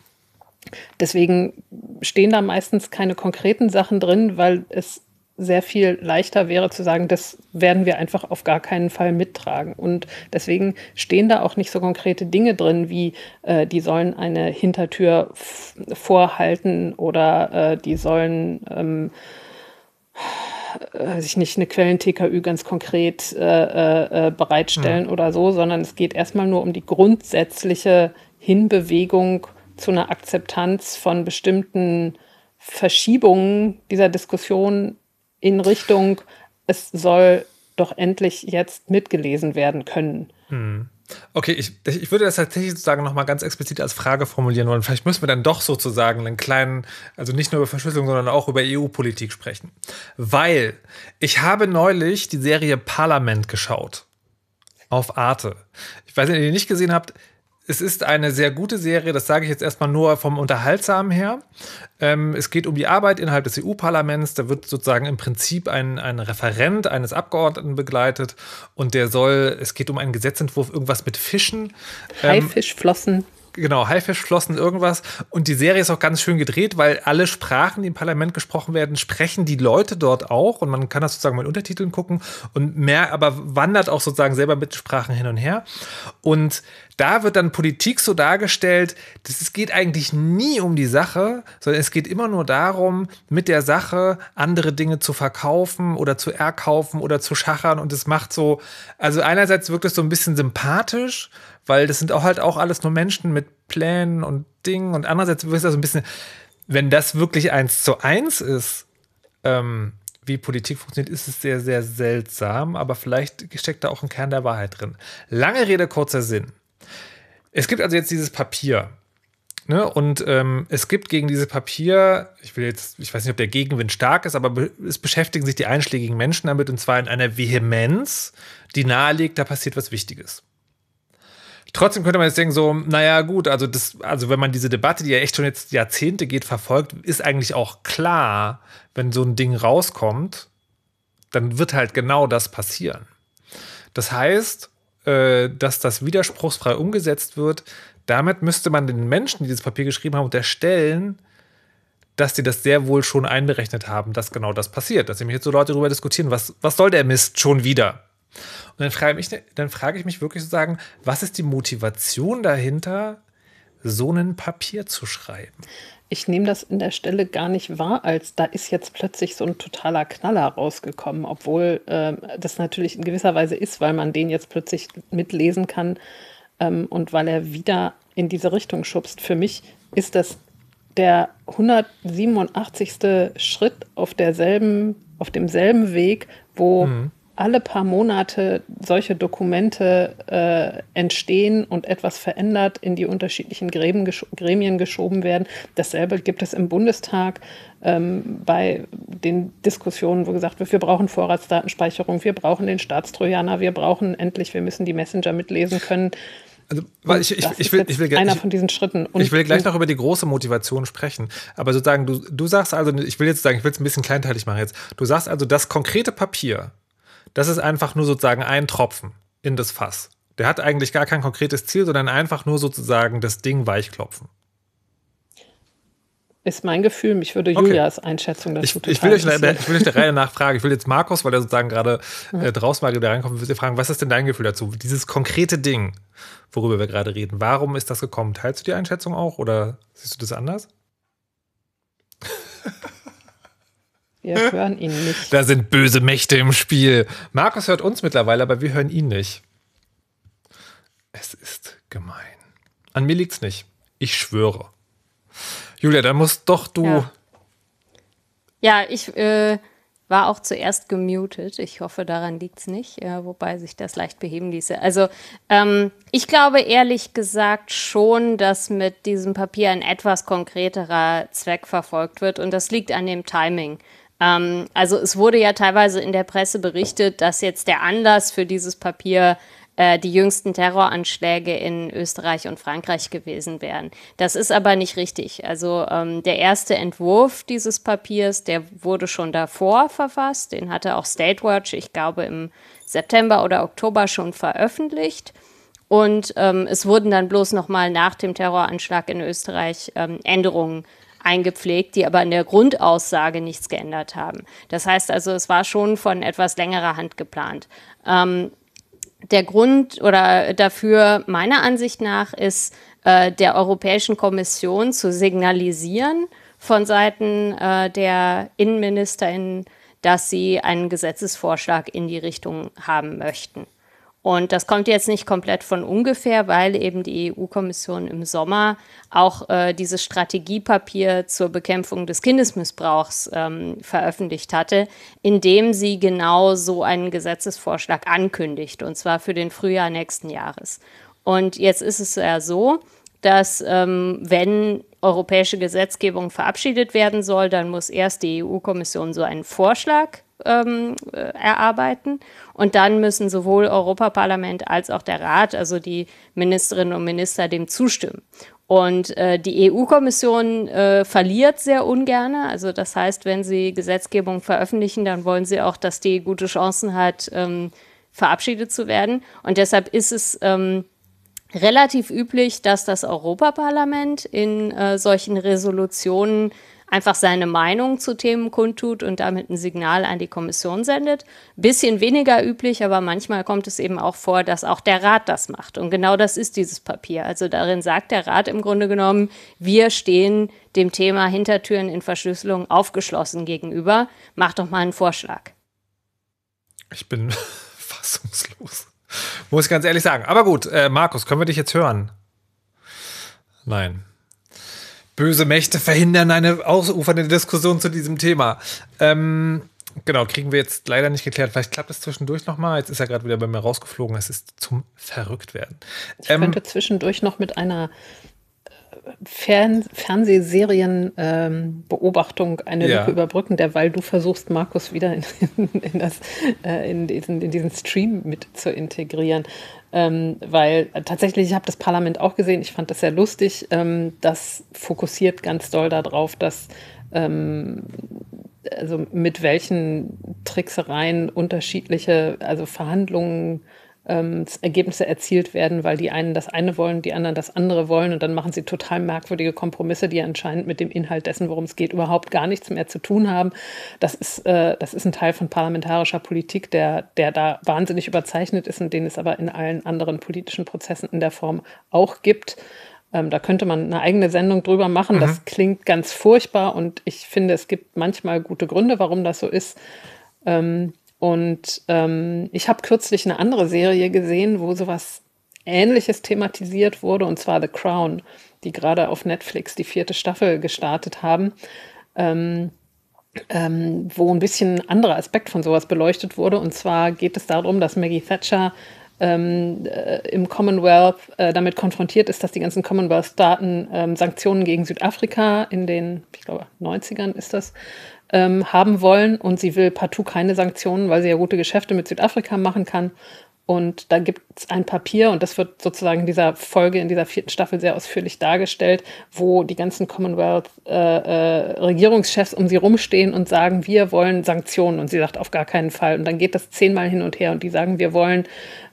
deswegen stehen da meistens keine konkreten Sachen drin, weil es sehr viel leichter wäre zu sagen, das werden wir einfach auf gar keinen Fall mittragen. Und deswegen stehen da auch nicht so konkrete Dinge drin, wie äh, die sollen eine Hintertür vorhalten oder äh, die sollen ähm, äh, sich nicht eine Quellen-TKÜ ganz konkret äh, äh, äh, bereitstellen mhm. oder so, sondern es geht erstmal nur um die grundsätzliche Hinbewegung zu einer Akzeptanz von bestimmten Verschiebungen dieser Diskussion in Richtung, es soll doch endlich jetzt mitgelesen werden können. Hm. Okay, ich, ich würde das tatsächlich sozusagen nochmal ganz explizit als Frage formulieren wollen. Vielleicht müssen wir dann doch sozusagen einen kleinen, also nicht nur über Verschlüsselung, sondern auch über EU-Politik sprechen. Weil ich habe neulich die Serie Parlament geschaut. Auf Arte. Ich weiß nicht, ob ihr die nicht gesehen habt es ist eine sehr gute Serie, das sage ich jetzt erstmal nur vom Unterhaltsamen her. Ähm, es geht um die Arbeit innerhalb des EU-Parlaments. Da wird sozusagen im Prinzip ein, ein Referent eines Abgeordneten begleitet und der soll, es geht um einen Gesetzentwurf, irgendwas mit Fischen. Ähm, Haifischflossen genau, Haifischflossen, irgendwas. Und die Serie ist auch ganz schön gedreht, weil alle Sprachen, die im Parlament gesprochen werden, sprechen die Leute dort auch. Und man kann das sozusagen mit Untertiteln gucken und mehr, aber wandert auch sozusagen selber mit Sprachen hin und her. Und da wird dann Politik so dargestellt, dass es geht eigentlich nie um die Sache, sondern es geht immer nur darum, mit der Sache andere Dinge zu verkaufen oder zu erkaufen oder zu schachern. Und es macht so, also einerseits wirkt es so ein bisschen sympathisch, weil das sind auch halt auch alles nur Menschen mit Plänen und Dingen und andererseits ist das so ein bisschen, wenn das wirklich eins zu eins ist, ähm, wie Politik funktioniert, ist es sehr, sehr seltsam, aber vielleicht steckt da auch ein Kern der Wahrheit drin. Lange Rede, kurzer Sinn. Es gibt also jetzt dieses Papier. Ne? Und ähm, es gibt gegen dieses Papier, ich will jetzt, ich weiß nicht, ob der Gegenwind stark ist, aber be es beschäftigen sich die einschlägigen Menschen damit und zwar in einer Vehemenz, die nahelegt, da passiert was Wichtiges. Trotzdem könnte man jetzt denken, so, naja, gut, also das, also wenn man diese Debatte, die ja echt schon jetzt Jahrzehnte geht, verfolgt, ist eigentlich auch klar, wenn so ein Ding rauskommt, dann wird halt genau das passieren. Das heißt, äh, dass das widerspruchsfrei umgesetzt wird, damit müsste man den Menschen, die dieses Papier geschrieben haben, unterstellen, dass die das sehr wohl schon einberechnet haben, dass genau das passiert. Dass nämlich jetzt so Leute darüber diskutieren, was, was soll der Mist schon wieder? Und dann frage, ich, dann frage ich mich wirklich sozusagen, was ist die Motivation dahinter, so ein Papier zu schreiben? Ich nehme das in der Stelle gar nicht wahr, als da ist jetzt plötzlich so ein totaler Knaller rausgekommen, obwohl äh, das natürlich in gewisser Weise ist, weil man den jetzt plötzlich mitlesen kann ähm, und weil er wieder in diese Richtung schubst. Für mich ist das der 187. Schritt auf derselben, auf demselben Weg, wo mhm alle paar Monate solche Dokumente äh, entstehen und etwas verändert in die unterschiedlichen Gremien, gesch Gremien geschoben werden. Dasselbe gibt es im Bundestag ähm, bei den Diskussionen, wo gesagt wird, wir brauchen Vorratsdatenspeicherung, wir brauchen den Staatstrojaner, wir brauchen endlich, wir müssen die Messenger mitlesen können. Also, weil ich, ich, ich, will, ich will einer von diesen Schritten. Und ich will gleich noch über die große Motivation sprechen. Aber sozusagen, du, du sagst also, ich will jetzt sagen, ich will es ein bisschen kleinteilig machen jetzt. Du sagst also, das konkrete Papier, das ist einfach nur sozusagen ein Tropfen in das Fass. Der hat eigentlich gar kein konkretes Ziel, sondern einfach nur sozusagen das Ding weichklopfen. Ist mein Gefühl, mich würde Julias okay. Einschätzung dazu ich, ich, will euch, ich will euch der Reihe nachfragen. Ich will jetzt Markus, weil er sozusagen gerade äh, draußen war, wieder reinkommt, will fragen, was ist denn dein Gefühl dazu? Dieses konkrete Ding, worüber wir gerade reden, warum ist das gekommen? Teilst du die Einschätzung auch oder siehst du das anders? (laughs) Wir hören ihn nicht. Da sind böse Mächte im Spiel. Markus hört uns mittlerweile, aber wir hören ihn nicht. Es ist gemein. An mir liegt's nicht. Ich schwöre. Julia, da musst doch du. Ja, ja ich äh, war auch zuerst gemutet. Ich hoffe, daran liegt's nicht, äh, wobei sich das leicht beheben ließe. Also, ähm, ich glaube ehrlich gesagt schon, dass mit diesem Papier ein etwas konkreterer Zweck verfolgt wird. Und das liegt an dem Timing. Ähm, also es wurde ja teilweise in der Presse berichtet, dass jetzt der Anlass für dieses Papier äh, die jüngsten Terroranschläge in Österreich und Frankreich gewesen wären. Das ist aber nicht richtig. Also ähm, der erste Entwurf dieses Papiers, der wurde schon davor verfasst. Den hatte auch State Watch, ich glaube, im September oder Oktober schon veröffentlicht. Und ähm, es wurden dann bloß noch mal nach dem Terroranschlag in Österreich ähm, Änderungen eingepflegt, die aber in der Grundaussage nichts geändert haben. Das heißt also, es war schon von etwas längerer Hand geplant. Ähm, der Grund oder dafür meiner Ansicht nach ist äh, der Europäischen Kommission zu signalisieren von Seiten äh, der Innenministerin, dass sie einen Gesetzesvorschlag in die Richtung haben möchten. Und das kommt jetzt nicht komplett von ungefähr, weil eben die EU-Kommission im Sommer auch äh, dieses Strategiepapier zur Bekämpfung des Kindesmissbrauchs ähm, veröffentlicht hatte, in dem sie genau so einen Gesetzesvorschlag ankündigt, und zwar für den Frühjahr nächsten Jahres. Und jetzt ist es ja so, dass ähm, wenn europäische Gesetzgebung verabschiedet werden soll, dann muss erst die EU-Kommission so einen Vorschlag ähm, äh, erarbeiten. Und dann müssen sowohl Europaparlament als auch der Rat, also die Ministerinnen und Minister, dem zustimmen. Und äh, die EU-Kommission äh, verliert sehr ungern. Also das heißt, wenn sie Gesetzgebung veröffentlichen, dann wollen sie auch, dass die gute Chancen hat, ähm, verabschiedet zu werden. Und deshalb ist es ähm, relativ üblich, dass das Europaparlament in äh, solchen Resolutionen einfach seine Meinung zu Themen kundtut und damit ein Signal an die Kommission sendet. Bisschen weniger üblich, aber manchmal kommt es eben auch vor, dass auch der Rat das macht. Und genau das ist dieses Papier. Also darin sagt der Rat im Grunde genommen, wir stehen dem Thema Hintertüren in Verschlüsselung aufgeschlossen gegenüber. Mach doch mal einen Vorschlag. Ich bin (laughs) fassungslos. Muss ich ganz ehrlich sagen. Aber gut, äh, Markus, können wir dich jetzt hören? Nein. Böse Mächte verhindern eine ausufernde Diskussion zu diesem Thema. Ähm, genau, kriegen wir jetzt leider nicht geklärt. Vielleicht klappt es zwischendurch nochmal. Jetzt ist er gerade wieder bei mir rausgeflogen. Es ist zum Verrücktwerden. Ich ähm, könnte zwischendurch noch mit einer äh, Fern Fernsehserien-Beobachtung ähm, eine ja. Lücke überbrücken, derweil du versuchst, Markus wieder in, (laughs) in, in das, äh, in, diesen, in diesen Stream mit zu integrieren ähm, weil tatsächlich, ich habe das Parlament auch gesehen, ich fand das sehr lustig. Ähm, das fokussiert ganz doll darauf, dass ähm, also mit welchen Tricksereien unterschiedliche, also Verhandlungen ähm, Ergebnisse erzielt werden, weil die einen das eine wollen, die anderen das andere wollen und dann machen sie total merkwürdige Kompromisse, die anscheinend mit dem Inhalt dessen, worum es geht, überhaupt gar nichts mehr zu tun haben. Das ist, äh, das ist ein Teil von parlamentarischer Politik, der, der da wahnsinnig überzeichnet ist und den es aber in allen anderen politischen Prozessen in der Form auch gibt. Ähm, da könnte man eine eigene Sendung drüber machen. Mhm. Das klingt ganz furchtbar und ich finde, es gibt manchmal gute Gründe, warum das so ist. Ähm, und ähm, ich habe kürzlich eine andere Serie gesehen, wo sowas Ähnliches thematisiert wurde, und zwar The Crown, die gerade auf Netflix die vierte Staffel gestartet haben. Ähm, ähm, wo ein bisschen anderer Aspekt von sowas beleuchtet wurde. Und zwar geht es darum, dass Maggie Thatcher ähm, äh, im Commonwealth äh, damit konfrontiert ist, dass die ganzen Commonwealth-Staaten ähm, Sanktionen gegen Südafrika in den, ich glaube, 90ern ist das, ähm, haben wollen und sie will partout keine Sanktionen, weil sie ja gute Geschäfte mit Südafrika machen kann. Und da gibt es ein Papier, und das wird sozusagen in dieser Folge, in dieser vierten Staffel sehr ausführlich dargestellt, wo die ganzen Commonwealth-Regierungschefs äh, äh, um sie rumstehen und sagen, wir wollen Sanktionen. Und sie sagt, auf gar keinen Fall. Und dann geht das zehnmal hin und her und die sagen, wir wollen,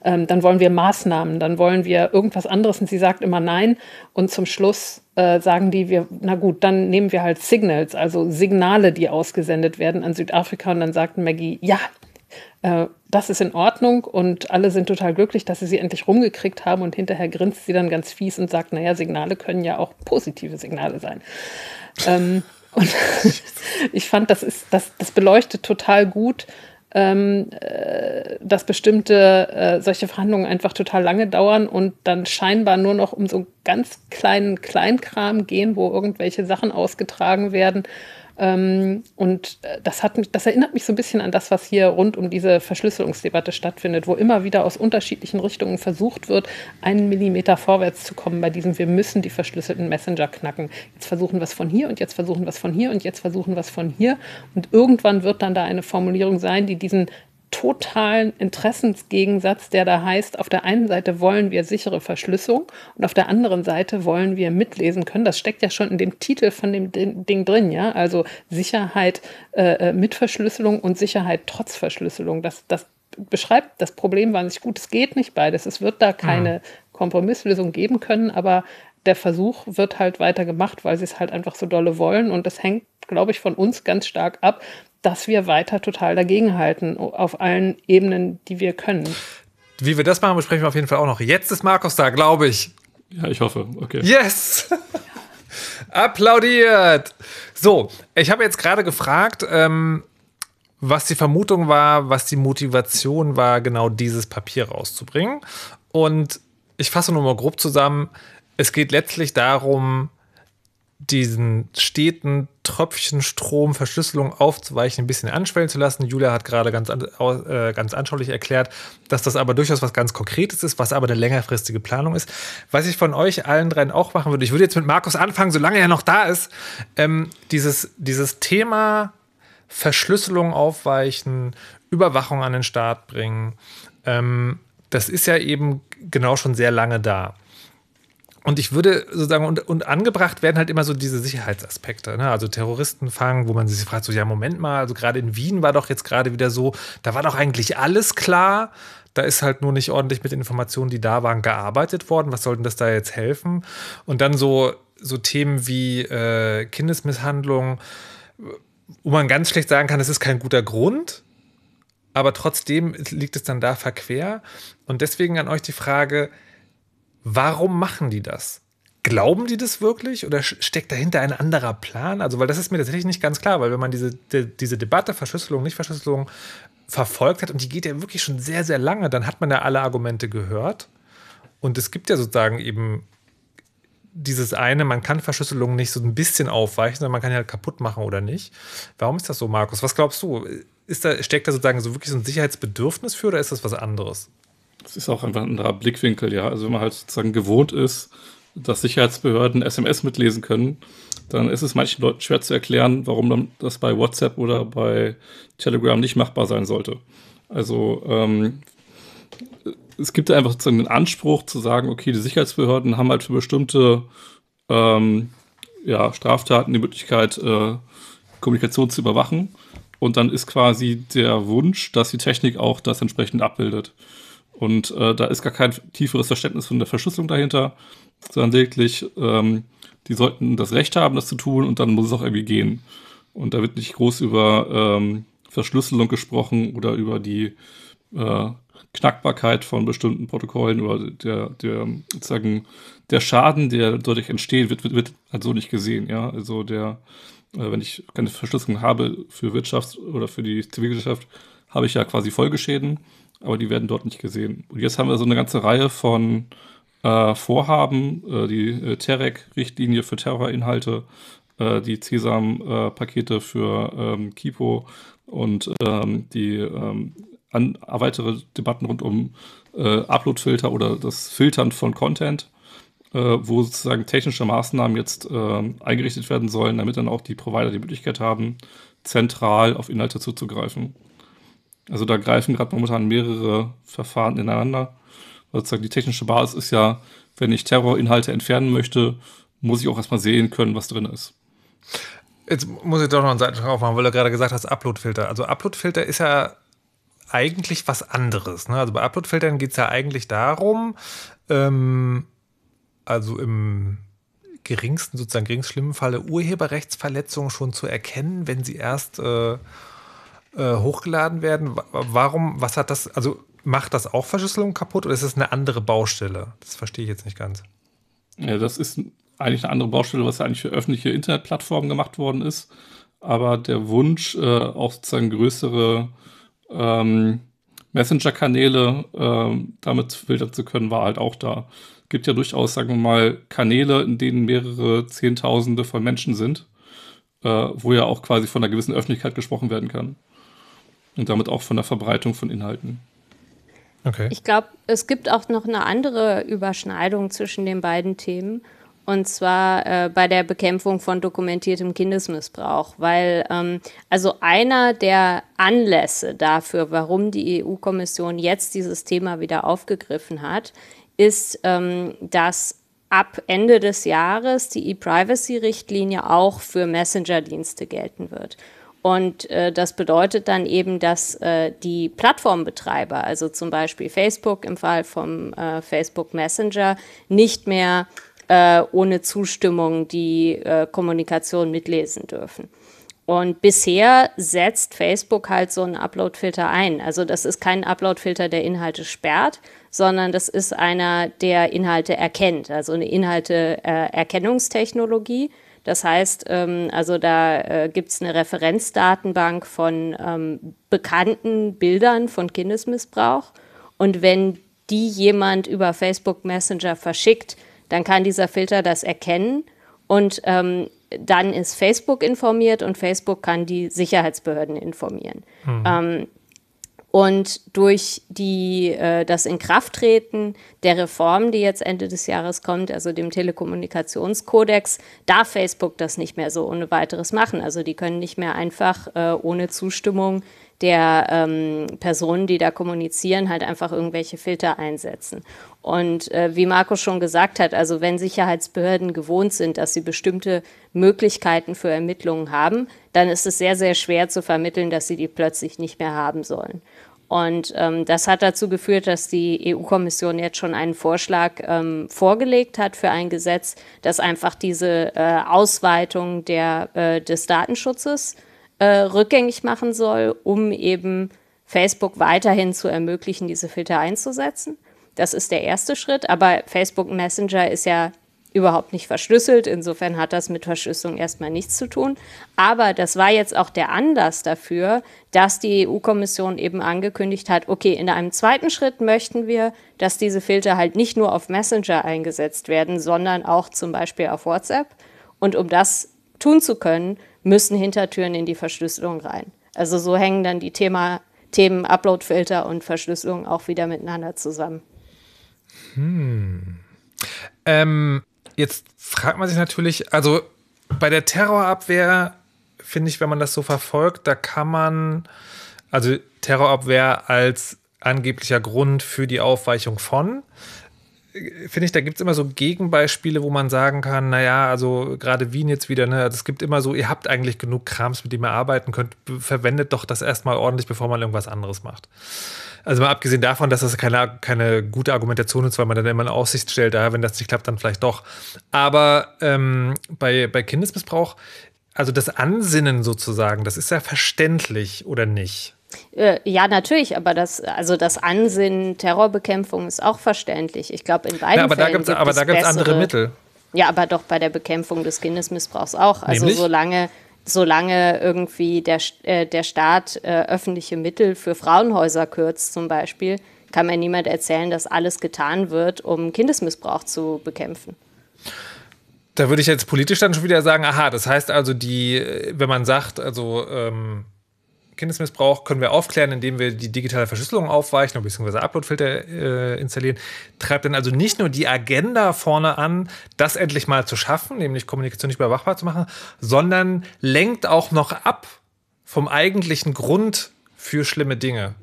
ähm, dann wollen wir Maßnahmen, dann wollen wir irgendwas anderes. Und sie sagt immer nein. Und zum Schluss äh, sagen die, wir, na gut, dann nehmen wir halt Signals, also Signale, die ausgesendet werden an Südafrika. Und dann sagt Maggie, ja, äh, das ist in Ordnung und alle sind total glücklich, dass sie sie endlich rumgekriegt haben und hinterher grinst sie dann ganz fies und sagt, naja, Signale können ja auch positive Signale sein. ähm, (laughs) und (laughs) ich fand, das ist, das, das beleuchtet total gut, ähm, äh, dass bestimmte äh, solche Verhandlungen einfach total lange dauern und dann scheinbar nur noch um so ganz kleinen Kleinkram gehen, wo irgendwelche Sachen ausgetragen werden und äh, das, hat das erinnert mich so ein bisschen an das, was hier rund um diese Verschlüsselungsdebatte stattfindet, wo immer wieder aus unterschiedlichen Richtungen versucht wird, einen Millimeter vorwärts zu kommen bei diesem, wir müssen die verschlüsselten Messenger knacken. Jetzt versuchen wir es von hier und jetzt versuchen wir es von hier und jetzt versuchen wir es von hier. Und irgendwann wird dann da eine Formulierung sein, die diesen totalen Interessensgegensatz, der da heißt, auf der einen Seite wollen wir sichere Verschlüsselung und auf der anderen Seite wollen wir mitlesen können. Das steckt ja schon in dem Titel von dem Ding drin, ja. Also Sicherheit äh, äh, mit Verschlüsselung und Sicherheit trotz Verschlüsselung. Das, das beschreibt das Problem wahnsinnig gut. Es geht nicht beides. Es wird da keine mhm. Kompromisslösung geben können, aber der Versuch wird halt weiter gemacht, weil sie es halt einfach so dolle wollen. Und das hängt, glaube ich, von uns ganz stark ab, dass wir weiter total dagegenhalten auf allen Ebenen, die wir können. Wie wir das machen, besprechen wir auf jeden Fall auch noch. Jetzt ist Markus da, glaube ich. Ja, ich hoffe. Okay. Yes! (laughs) Applaudiert! So, ich habe jetzt gerade gefragt, ähm, was die Vermutung war, was die Motivation war, genau dieses Papier rauszubringen. Und ich fasse nur mal grob zusammen. Es geht letztlich darum, diesen steten Tröpfchenstrom Verschlüsselung aufzuweichen, ein bisschen anschwellen zu lassen. Julia hat gerade ganz, äh, ganz anschaulich erklärt, dass das aber durchaus was ganz Konkretes ist, was aber eine längerfristige Planung ist. Was ich von euch allen dreien auch machen würde, ich würde jetzt mit Markus anfangen, solange er noch da ist, ähm, dieses, dieses Thema Verschlüsselung aufweichen, Überwachung an den Start bringen, ähm, das ist ja eben genau schon sehr lange da. Und ich würde sozusagen, und, und angebracht werden halt immer so diese Sicherheitsaspekte, ne? also Terroristen fangen, wo man sich fragt, so, ja, Moment mal, also gerade in Wien war doch jetzt gerade wieder so, da war doch eigentlich alles klar, da ist halt nur nicht ordentlich mit Informationen, die da waren, gearbeitet worden, was soll denn das da jetzt helfen? Und dann so, so Themen wie äh, Kindesmisshandlung, wo man ganz schlecht sagen kann, das ist kein guter Grund, aber trotzdem liegt es dann da verquer. Und deswegen an euch die Frage, Warum machen die das? Glauben die das wirklich oder steckt dahinter ein anderer Plan? Also, weil das ist mir tatsächlich nicht ganz klar, weil wenn man diese, die, diese Debatte Verschlüsselung, Nicht-Verschlüsselung verfolgt hat und die geht ja wirklich schon sehr, sehr lange, dann hat man ja alle Argumente gehört. Und es gibt ja sozusagen eben dieses eine, man kann Verschlüsselung nicht so ein bisschen aufweichen, sondern man kann ja kaputt machen oder nicht. Warum ist das so, Markus? Was glaubst du? Ist da, steckt da sozusagen so wirklich so ein Sicherheitsbedürfnis für oder ist das was anderes? Das ist auch einfach ein anderer Blickwinkel, ja. Also wenn man halt sozusagen gewohnt ist, dass Sicherheitsbehörden SMS mitlesen können, dann ist es manchen Leuten schwer zu erklären, warum das bei WhatsApp oder bei Telegram nicht machbar sein sollte. Also ähm, es gibt einfach sozusagen den Anspruch zu sagen, okay, die Sicherheitsbehörden haben halt für bestimmte ähm, ja, Straftaten die Möglichkeit, äh, Kommunikation zu überwachen. Und dann ist quasi der Wunsch, dass die Technik auch das entsprechend abbildet. Und äh, da ist gar kein tieferes Verständnis von der Verschlüsselung dahinter, sondern lediglich, ähm, die sollten das Recht haben, das zu tun und dann muss es auch irgendwie gehen. Und da wird nicht groß über ähm, Verschlüsselung gesprochen oder über die äh, Knackbarkeit von bestimmten Protokollen oder der, der sozusagen der Schaden, der dadurch entsteht, wird, wird, wird halt so nicht gesehen. Ja, also der, äh, wenn ich keine Verschlüsselung habe für Wirtschaft oder für die Zivilgesellschaft, habe ich ja quasi Folgeschäden aber die werden dort nicht gesehen. Und jetzt haben wir so eine ganze Reihe von äh, Vorhaben, äh, die äh, Terek-Richtlinie für Terrorinhalte, äh, die CESAM-Pakete für ähm, Kipo und ähm, die ähm, an, weitere Debatten rund um äh, Upload-Filter oder das Filtern von Content, äh, wo sozusagen technische Maßnahmen jetzt äh, eingerichtet werden sollen, damit dann auch die Provider die Möglichkeit haben, zentral auf Inhalte zuzugreifen. Also da greifen gerade momentan mehrere Verfahren ineinander. Sozusagen die technische Basis ist ja, wenn ich Terrorinhalte entfernen möchte, muss ich auch erstmal sehen können, was drin ist. Jetzt muss ich doch noch einen Seitenschrank aufmachen, weil du gerade gesagt hast, Uploadfilter. Also Uploadfilter ist ja eigentlich was anderes. Ne? Also bei Uploadfiltern geht es ja eigentlich darum, ähm, also im geringsten, sozusagen geringst schlimmen Falle Urheberrechtsverletzungen schon zu erkennen, wenn sie erst äh, äh, hochgeladen werden. Warum, was hat das, also macht das auch Verschlüsselung kaputt oder ist es eine andere Baustelle? Das verstehe ich jetzt nicht ganz. Ja, das ist eigentlich eine andere Baustelle, was ja eigentlich für öffentliche Internetplattformen gemacht worden ist. Aber der Wunsch, äh, auch sozusagen größere ähm, Messenger-Kanäle äh, damit filtern zu können, war halt auch da. Es gibt ja durchaus, sagen wir mal, Kanäle, in denen mehrere Zehntausende von Menschen sind, äh, wo ja auch quasi von einer gewissen Öffentlichkeit gesprochen werden kann und damit auch von der Verbreitung von Inhalten. Okay. Ich glaube, es gibt auch noch eine andere Überschneidung zwischen den beiden Themen. Und zwar äh, bei der Bekämpfung von dokumentiertem Kindesmissbrauch. Weil ähm, also einer der Anlässe dafür, warum die EU-Kommission jetzt dieses Thema wieder aufgegriffen hat, ist, ähm, dass ab Ende des Jahres die E-Privacy-Richtlinie auch für Messenger-Dienste gelten wird. Und äh, das bedeutet dann eben, dass äh, die Plattformbetreiber, also zum Beispiel Facebook im Fall vom äh, Facebook Messenger, nicht mehr äh, ohne Zustimmung die äh, Kommunikation mitlesen dürfen. Und bisher setzt Facebook halt so einen Upload-Filter ein. Also das ist kein Upload-Filter, der Inhalte sperrt, sondern das ist einer, der Inhalte erkennt. Also eine Inhalte-Erkennungstechnologie. Das heißt, ähm, also da äh, gibt es eine Referenzdatenbank von ähm, bekannten Bildern von Kindesmissbrauch. Und wenn die jemand über Facebook Messenger verschickt, dann kann dieser Filter das erkennen und ähm, dann ist Facebook informiert und Facebook kann die Sicherheitsbehörden informieren. Mhm. Und durch die, äh, das Inkrafttreten der Reform, die jetzt Ende des Jahres kommt, also dem Telekommunikationskodex, darf Facebook das nicht mehr so ohne weiteres machen. Also die können nicht mehr einfach äh, ohne Zustimmung der ähm, Personen, die da kommunizieren, halt einfach irgendwelche Filter einsetzen. Und äh, wie Marco schon gesagt hat, also wenn Sicherheitsbehörden gewohnt sind, dass sie bestimmte Möglichkeiten für Ermittlungen haben, dann ist es sehr, sehr schwer zu vermitteln, dass sie die plötzlich nicht mehr haben sollen. Und ähm, das hat dazu geführt, dass die EU-Kommission jetzt schon einen Vorschlag ähm, vorgelegt hat für ein Gesetz, das einfach diese äh, Ausweitung der, äh, des Datenschutzes äh, rückgängig machen soll, um eben Facebook weiterhin zu ermöglichen, diese Filter einzusetzen. Das ist der erste Schritt, aber Facebook Messenger ist ja überhaupt nicht verschlüsselt. Insofern hat das mit Verschlüsselung erstmal nichts zu tun. Aber das war jetzt auch der Anlass dafür, dass die EU-Kommission eben angekündigt hat, okay, in einem zweiten Schritt möchten wir, dass diese Filter halt nicht nur auf Messenger eingesetzt werden, sondern auch zum Beispiel auf WhatsApp. Und um das tun zu können, müssen Hintertüren in die Verschlüsselung rein. Also so hängen dann die Thema, Themen Uploadfilter und Verschlüsselung auch wieder miteinander zusammen. Hm. Ähm, jetzt fragt man sich natürlich, also bei der Terrorabwehr finde ich, wenn man das so verfolgt, da kann man, also Terrorabwehr als angeblicher Grund für die Aufweichung von, finde ich, da gibt es immer so Gegenbeispiele, wo man sagen kann, naja, also gerade Wien jetzt wieder, ne, also es gibt immer so, ihr habt eigentlich genug Krams, mit dem ihr arbeiten könnt, verwendet doch das erstmal ordentlich, bevor man irgendwas anderes macht. Also mal abgesehen davon, dass das keine, keine gute Argumentation ist, weil man dann immer in Aussicht stellt, ja, wenn das nicht klappt, dann vielleicht doch. Aber ähm, bei, bei Kindesmissbrauch, also das Ansinnen sozusagen, das ist ja verständlich oder nicht? Äh, ja, natürlich, aber das, also das Ansinnen Terrorbekämpfung ist auch verständlich. Ich glaube, in beiden ja, aber Fällen da gibt aber da gibt es andere Mittel. Ja, aber doch bei der Bekämpfung des Kindesmissbrauchs auch. Also Nämlich? solange solange irgendwie der, äh, der Staat äh, öffentliche Mittel für Frauenhäuser kürzt zum Beispiel, kann mir niemand erzählen, dass alles getan wird, um Kindesmissbrauch zu bekämpfen. Da würde ich jetzt politisch dann schon wieder sagen, aha, das heißt also, die, wenn man sagt, also ähm, Kindesmissbrauch können wir aufklären, indem wir die digitale Verschlüsselung aufweichen bzw. Uploadfilter äh, installieren. Treibt dann also nicht nur die Agenda vorne an, das endlich mal zu schaffen, nämlich Kommunikation nicht überwachbar zu machen, sondern lenkt auch noch ab vom eigentlichen Grund für schlimme Dinge.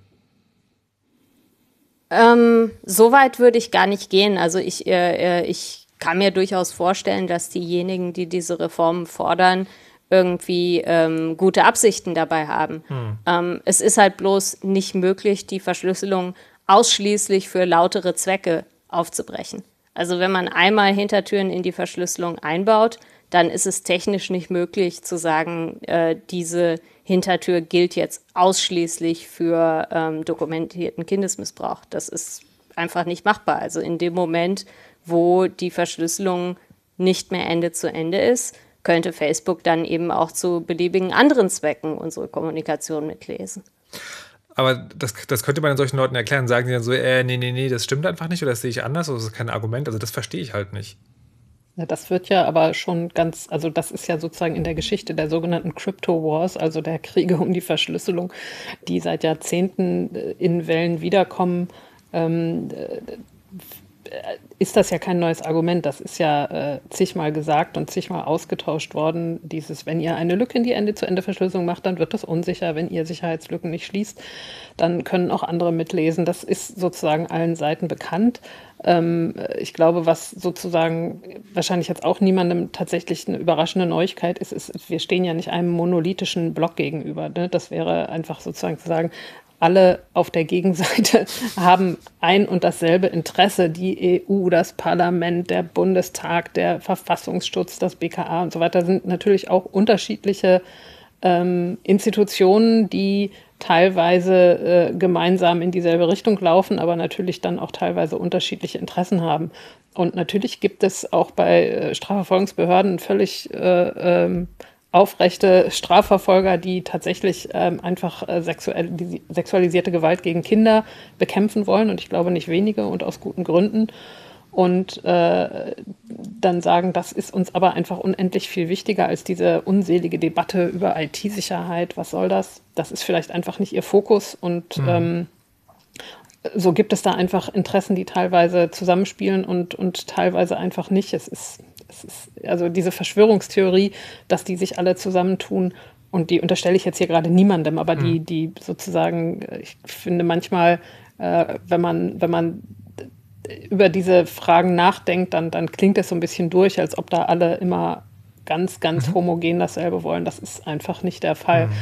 Ähm, so weit würde ich gar nicht gehen. Also ich, äh, äh ich kann mir durchaus vorstellen, dass diejenigen, die diese Reformen fordern, irgendwie ähm, gute Absichten dabei haben. Hm. Ähm, es ist halt bloß nicht möglich, die Verschlüsselung ausschließlich für lautere Zwecke aufzubrechen. Also wenn man einmal Hintertüren in die Verschlüsselung einbaut, dann ist es technisch nicht möglich zu sagen, äh, diese Hintertür gilt jetzt ausschließlich für ähm, dokumentierten Kindesmissbrauch. Das ist einfach nicht machbar. Also in dem Moment, wo die Verschlüsselung nicht mehr Ende zu Ende ist, könnte Facebook dann eben auch zu beliebigen anderen Zwecken unsere Kommunikation mitlesen. Aber das, das könnte man den solchen Leuten erklären. Sagen sie dann so, äh, nee, nee, nee, das stimmt einfach nicht oder das sehe ich anders oder das ist kein Argument. Also das verstehe ich halt nicht. Ja, das wird ja aber schon ganz, also das ist ja sozusagen in der Geschichte der sogenannten Crypto Wars, also der Kriege um die Verschlüsselung, die seit Jahrzehnten äh, in Wellen wiederkommen. Ähm, ist das ja kein neues Argument. Das ist ja äh, zigmal gesagt und zigmal ausgetauscht worden. Dieses, wenn ihr eine Lücke in die Ende-zu-Ende-Verschlüsselung macht, dann wird das unsicher. Wenn ihr Sicherheitslücken nicht schließt, dann können auch andere mitlesen. Das ist sozusagen allen Seiten bekannt. Ähm, ich glaube, was sozusagen wahrscheinlich jetzt auch niemandem tatsächlich eine überraschende Neuigkeit ist, ist, wir stehen ja nicht einem monolithischen Block gegenüber. Ne? Das wäre einfach sozusagen zu sagen, alle auf der Gegenseite (laughs) haben ein und dasselbe Interesse. Die EU, das Parlament, der Bundestag, der Verfassungsschutz, das BKA und so weiter sind natürlich auch unterschiedliche ähm, Institutionen, die teilweise äh, gemeinsam in dieselbe Richtung laufen, aber natürlich dann auch teilweise unterschiedliche Interessen haben. Und natürlich gibt es auch bei äh, Strafverfolgungsbehörden völlig äh, ähm, aufrechte Strafverfolger, die tatsächlich ähm, einfach äh, sexuell, die sexualisierte Gewalt gegen Kinder bekämpfen wollen. Und ich glaube nicht wenige und aus guten Gründen. Und äh, dann sagen, das ist uns aber einfach unendlich viel wichtiger als diese unselige Debatte über IT-Sicherheit. Was soll das? Das ist vielleicht einfach nicht ihr Fokus. Und mhm. ähm, so gibt es da einfach Interessen, die teilweise zusammenspielen und, und teilweise einfach nicht. Es ist, es ist also diese Verschwörungstheorie, dass die sich alle zusammentun. Und die unterstelle ich jetzt hier gerade niemandem, aber mhm. die, die sozusagen, ich finde manchmal, äh, wenn man, wenn man über diese Fragen nachdenkt, dann, dann klingt es so ein bisschen durch, als ob da alle immer ganz, ganz mhm. homogen dasselbe wollen. Das ist einfach nicht der Fall. Mhm.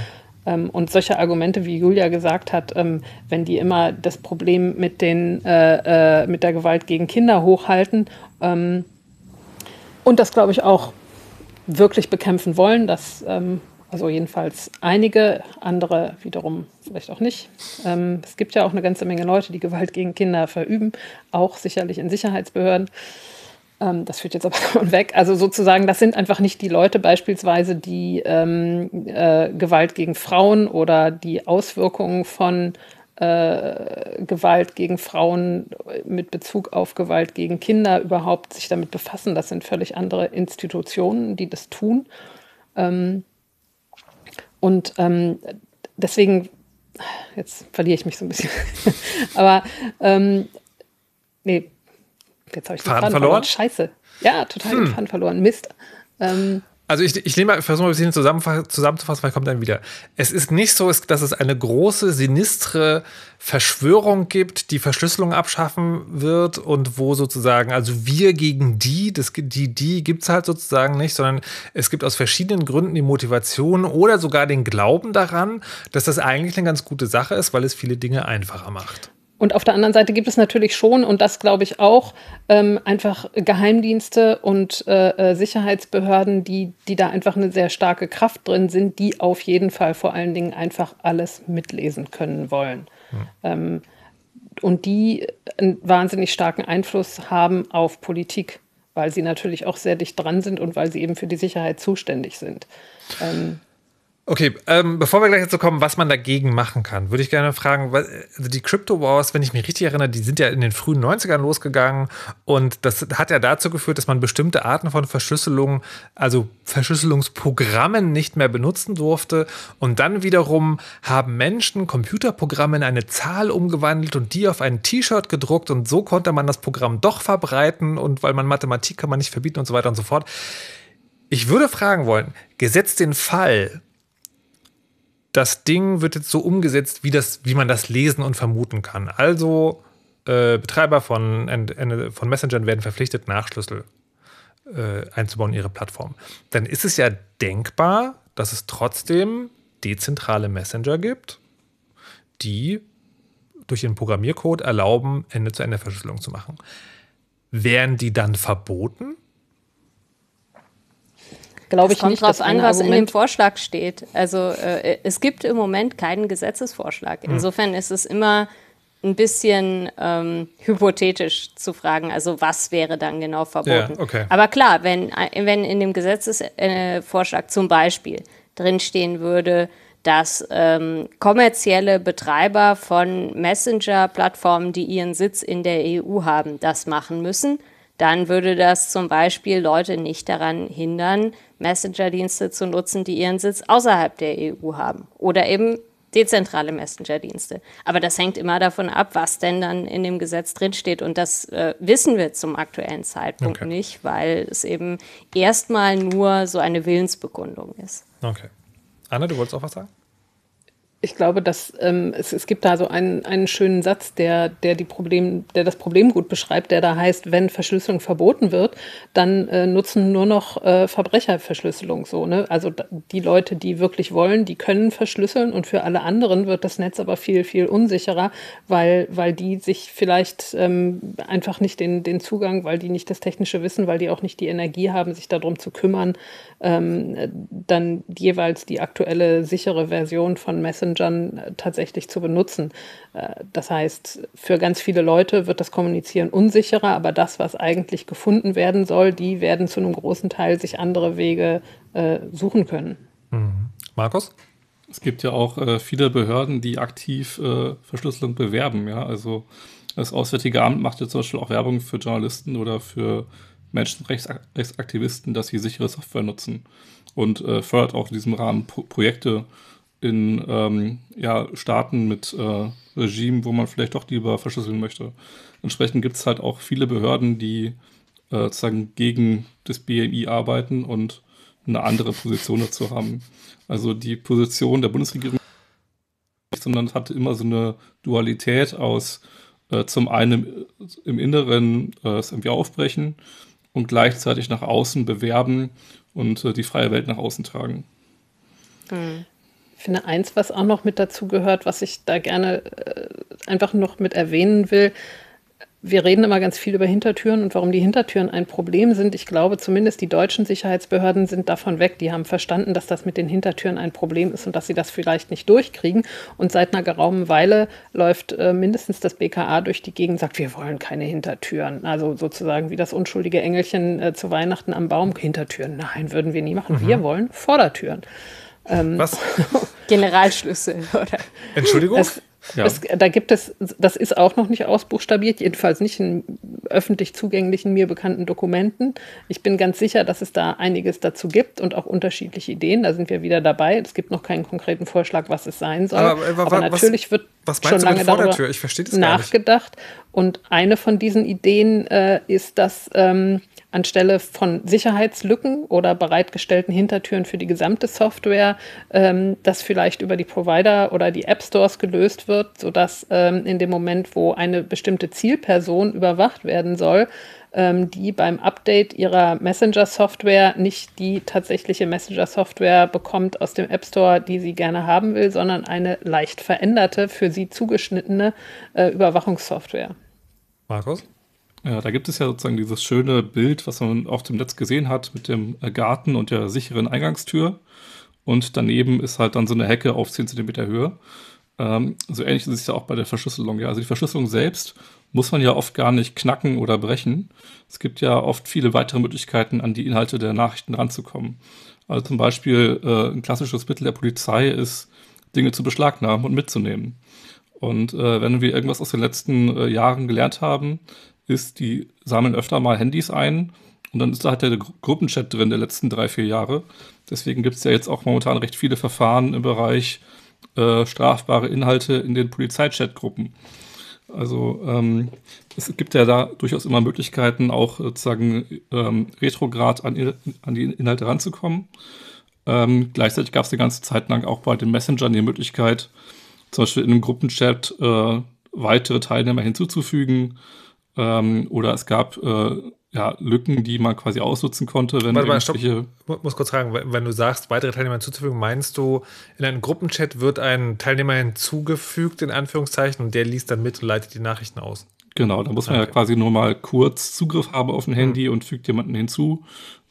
Ähm, und solche Argumente, wie Julia gesagt hat, ähm, wenn die immer das Problem mit, den, äh, äh, mit der Gewalt gegen Kinder hochhalten ähm, und das, glaube ich, auch wirklich bekämpfen wollen, das ähm, also jedenfalls einige, andere wiederum vielleicht auch nicht. Ähm, es gibt ja auch eine ganze Menge Leute, die Gewalt gegen Kinder verüben, auch sicherlich in Sicherheitsbehörden. Ähm, das führt jetzt aber (laughs) weg. Also sozusagen, das sind einfach nicht die Leute beispielsweise, die ähm, äh, Gewalt gegen Frauen oder die Auswirkungen von äh, Gewalt gegen Frauen mit Bezug auf Gewalt gegen Kinder überhaupt sich damit befassen. Das sind völlig andere Institutionen, die das tun. Ähm, und ähm, deswegen, jetzt verliere ich mich so ein bisschen. (laughs) Aber ähm, nee, jetzt habe ich den Faden, Faden verloren. verloren. Scheiße. Ja, total hm. den Faden verloren. Mist. Ähm, also ich, ich nehme, versuche mal ein bisschen zusammenzufassen, weil kommt dann wieder. Es ist nicht so, dass es eine große, sinistre Verschwörung gibt, die Verschlüsselung abschaffen wird und wo sozusagen, also wir gegen die, das, die, die gibt es halt sozusagen nicht, sondern es gibt aus verschiedenen Gründen die Motivation oder sogar den Glauben daran, dass das eigentlich eine ganz gute Sache ist, weil es viele Dinge einfacher macht. Und auf der anderen Seite gibt es natürlich schon, und das glaube ich auch, ähm, einfach Geheimdienste und äh, äh, Sicherheitsbehörden, die, die da einfach eine sehr starke Kraft drin sind, die auf jeden Fall vor allen Dingen einfach alles mitlesen können wollen. Hm. Ähm, und die einen wahnsinnig starken Einfluss haben auf Politik, weil sie natürlich auch sehr dicht dran sind und weil sie eben für die Sicherheit zuständig sind. Ähm, Okay, ähm, bevor wir gleich dazu kommen, was man dagegen machen kann, würde ich gerne fragen, weil, also die Crypto Wars, wenn ich mich richtig erinnere, die sind ja in den frühen 90ern losgegangen und das hat ja dazu geführt, dass man bestimmte Arten von Verschlüsselung, also Verschlüsselungsprogrammen nicht mehr benutzen durfte und dann wiederum haben Menschen Computerprogramme in eine Zahl umgewandelt und die auf ein T-Shirt gedruckt und so konnte man das Programm doch verbreiten und weil man Mathematik kann man nicht verbieten und so weiter und so fort. Ich würde fragen wollen, gesetzt den Fall, das Ding wird jetzt so umgesetzt, wie, das, wie man das lesen und vermuten kann. Also äh, Betreiber von, von Messengern werden verpflichtet, Nachschlüssel äh, einzubauen in ihre Plattform. Dann ist es ja denkbar, dass es trotzdem dezentrale Messenger gibt, die durch ihren Programmiercode erlauben, Ende-zu-Ende-Verschlüsselung zu machen. Wären die dann verboten? Glaube ich kommt nicht. Kommt drauf an, was in dem Vorschlag steht. Also äh, es gibt im Moment keinen Gesetzesvorschlag. Hm. Insofern ist es immer ein bisschen ähm, hypothetisch zu fragen, also was wäre dann genau verboten. Ja, okay. Aber klar, wenn, wenn in dem Gesetzesvorschlag zum Beispiel drinstehen würde, dass ähm, kommerzielle Betreiber von Messenger-Plattformen, die ihren Sitz in der EU haben, das machen müssen, dann würde das zum Beispiel Leute nicht daran hindern, Messenger-Dienste zu nutzen, die ihren Sitz außerhalb der EU haben. Oder eben dezentrale Messenger-Dienste. Aber das hängt immer davon ab, was denn dann in dem Gesetz drinsteht. Und das äh, wissen wir zum aktuellen Zeitpunkt okay. nicht, weil es eben erstmal nur so eine Willensbekundung ist. Okay. Anna, du wolltest auch was sagen? Ich glaube, dass ähm, es, es gibt da so einen, einen schönen Satz, der, der, die Problem, der das Problem gut beschreibt, der da heißt, wenn Verschlüsselung verboten wird, dann äh, nutzen nur noch äh, Verbrecher Verschlüsselung. So, ne? Also die Leute, die wirklich wollen, die können verschlüsseln und für alle anderen wird das Netz aber viel, viel unsicherer, weil, weil die sich vielleicht ähm, einfach nicht den, den Zugang, weil die nicht das technische Wissen, weil die auch nicht die Energie haben, sich darum zu kümmern, ähm, dann jeweils die aktuelle sichere Version von Messenger Messengern tatsächlich zu benutzen. Das heißt, für ganz viele Leute wird das Kommunizieren unsicherer, aber das, was eigentlich gefunden werden soll, die werden zu einem großen Teil sich andere Wege suchen können. Mhm. Markus? Es gibt ja auch äh, viele Behörden, die aktiv äh, Verschlüsselung bewerben. Ja? Also das Auswärtige Amt macht ja zum Beispiel auch Werbung für Journalisten oder für Menschenrechtsaktivisten, dass sie sichere Software nutzen und äh, fördert auch in diesem Rahmen Pro Projekte in ähm, ja, Staaten mit äh, Regimen, wo man vielleicht doch lieber verschlüsseln möchte. Entsprechend gibt es halt auch viele Behörden, die äh, sozusagen gegen das BMI arbeiten und eine andere Position dazu haben. Also die Position der Bundesregierung, sondern hatte immer so eine Dualität aus äh, zum einen im Inneren äh, es irgendwie aufbrechen und gleichzeitig nach außen bewerben und äh, die freie Welt nach außen tragen. Hm. Ich finde eins, was auch noch mit dazu gehört, was ich da gerne äh, einfach noch mit erwähnen will, wir reden immer ganz viel über Hintertüren und warum die Hintertüren ein Problem sind. Ich glaube, zumindest die deutschen Sicherheitsbehörden sind davon weg. Die haben verstanden, dass das mit den Hintertüren ein Problem ist und dass sie das vielleicht nicht durchkriegen. Und seit einer geraumen Weile läuft äh, mindestens das BKA durch die Gegend und sagt, wir wollen keine Hintertüren. Also sozusagen wie das unschuldige Engelchen äh, zu Weihnachten am Baum. Hintertüren, nein, würden wir nie machen. Mhm. Wir wollen Vordertüren. Ähm, Was? (laughs) Generalschlüssel, oder? Entschuldigung? Es, ja. Es, da gibt es, das ist auch noch nicht ausbuchstabiert, jedenfalls nicht in öffentlich zugänglichen, mir bekannten Dokumenten. Ich bin ganz sicher, dass es da einiges dazu gibt und auch unterschiedliche Ideen. Da sind wir wieder dabei. Es gibt noch keinen konkreten Vorschlag, was es sein soll. Aber, aber, aber natürlich was, wird was schon lange darüber nachgedacht. Und eine von diesen Ideen äh, ist, dass ähm, anstelle von Sicherheitslücken oder bereitgestellten Hintertüren für die gesamte Software, ähm, das vielleicht über die Provider oder die App Stores gelöst wird, sodass ähm, in dem Moment, wo eine bestimmte Zielperson überwacht werden soll, ähm, die beim Update ihrer Messenger-Software nicht die tatsächliche Messenger-Software bekommt aus dem App Store, die sie gerne haben will, sondern eine leicht veränderte, für sie zugeschnittene äh, Überwachungssoftware. Markus? Ja, da gibt es ja sozusagen dieses schöne Bild, was man auf dem Netz gesehen hat mit dem Garten und der sicheren Eingangstür. Und daneben ist halt dann so eine Hecke auf 10 cm Höhe. Ähm, so ähnlich ist es ja auch bei der Verschlüsselung. Ja. Also die Verschlüsselung selbst muss man ja oft gar nicht knacken oder brechen. Es gibt ja oft viele weitere Möglichkeiten, an die Inhalte der Nachrichten ranzukommen. Also zum Beispiel äh, ein klassisches Mittel der Polizei ist, Dinge zu beschlagnahmen und mitzunehmen. Und äh, wenn wir irgendwas aus den letzten äh, Jahren gelernt haben, ist, die sammeln öfter mal Handys ein und dann ist da halt der Gruppenchat drin der letzten drei, vier Jahre. Deswegen gibt es ja jetzt auch momentan recht viele Verfahren im Bereich äh, strafbare Inhalte in den Polizeichatgruppen. Also ähm, es gibt ja da durchaus immer Möglichkeiten, auch sozusagen ähm, retrograd an, an, die Inhalte ranzukommen. Ähm, gleichzeitig gab es eine ganze Zeit lang auch bei den Messengern die Möglichkeit, zum Beispiel in einem Gruppenchat äh, weitere Teilnehmer hinzuzufügen ähm, oder es gab äh, ja, Lücken, die man quasi ausnutzen konnte, wenn Warte mal, stopp. Ich muss kurz fragen, wenn du sagst, weitere Teilnehmer hinzuzufügen, meinst du, in einem Gruppenchat wird ein Teilnehmer hinzugefügt, in Anführungszeichen, und der liest dann mit und leitet die Nachrichten aus? Genau, da muss man okay. ja quasi nur mal kurz Zugriff haben auf ein Handy mhm. und fügt jemanden hinzu.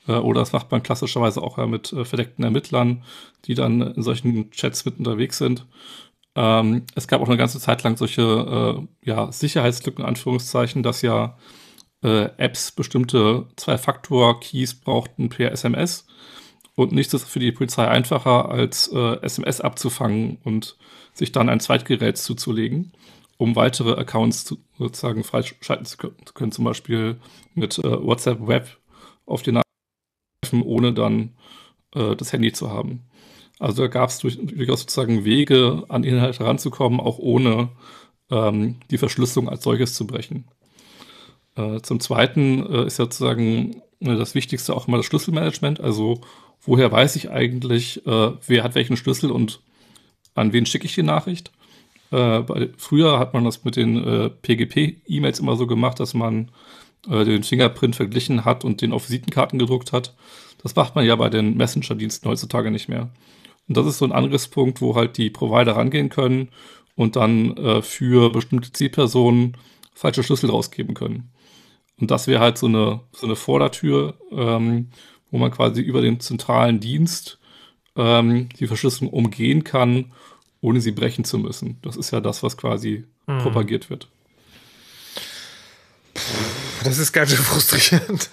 Äh, oder das macht man klassischerweise auch ja mit äh, verdeckten Ermittlern, die dann in solchen Chats mit unterwegs sind. Ähm, es gab auch eine ganze Zeit lang solche äh, ja, Sicherheitslücken, Anführungszeichen, dass ja äh, Apps bestimmte Zwei-Faktor-Keys brauchten per SMS. Und nichts ist für die Polizei einfacher, als äh, SMS abzufangen und sich dann ein Zweitgerät zuzulegen, um weitere Accounts zu, sozusagen freischalten zu können. Zum Beispiel mit äh, WhatsApp Web auf den Nachrichten, ohne dann äh, das Handy zu haben. Also da gab es durch, durchaus sozusagen Wege, an Inhalte ranzukommen, auch ohne ähm, die Verschlüsselung als solches zu brechen. Äh, zum Zweiten äh, ist sozusagen äh, das Wichtigste auch immer das Schlüsselmanagement. Also woher weiß ich eigentlich, äh, wer hat welchen Schlüssel und an wen schicke ich die Nachricht? Äh, bei, früher hat man das mit den äh, PGP-E-Mails immer so gemacht, dass man den Fingerprint verglichen hat und den auf Visitenkarten gedruckt hat. Das macht man ja bei den Messenger-Diensten heutzutage nicht mehr. Und das ist so ein Angriffspunkt, wo halt die Provider rangehen können und dann äh, für bestimmte Zielpersonen falsche Schlüssel rausgeben können. Und das wäre halt so eine, so eine Vordertür, ähm, wo man quasi über den zentralen Dienst ähm, die Verschlüsselung umgehen kann, ohne sie brechen zu müssen. Das ist ja das, was quasi hm. propagiert wird. Das ist ganz schön frustrierend.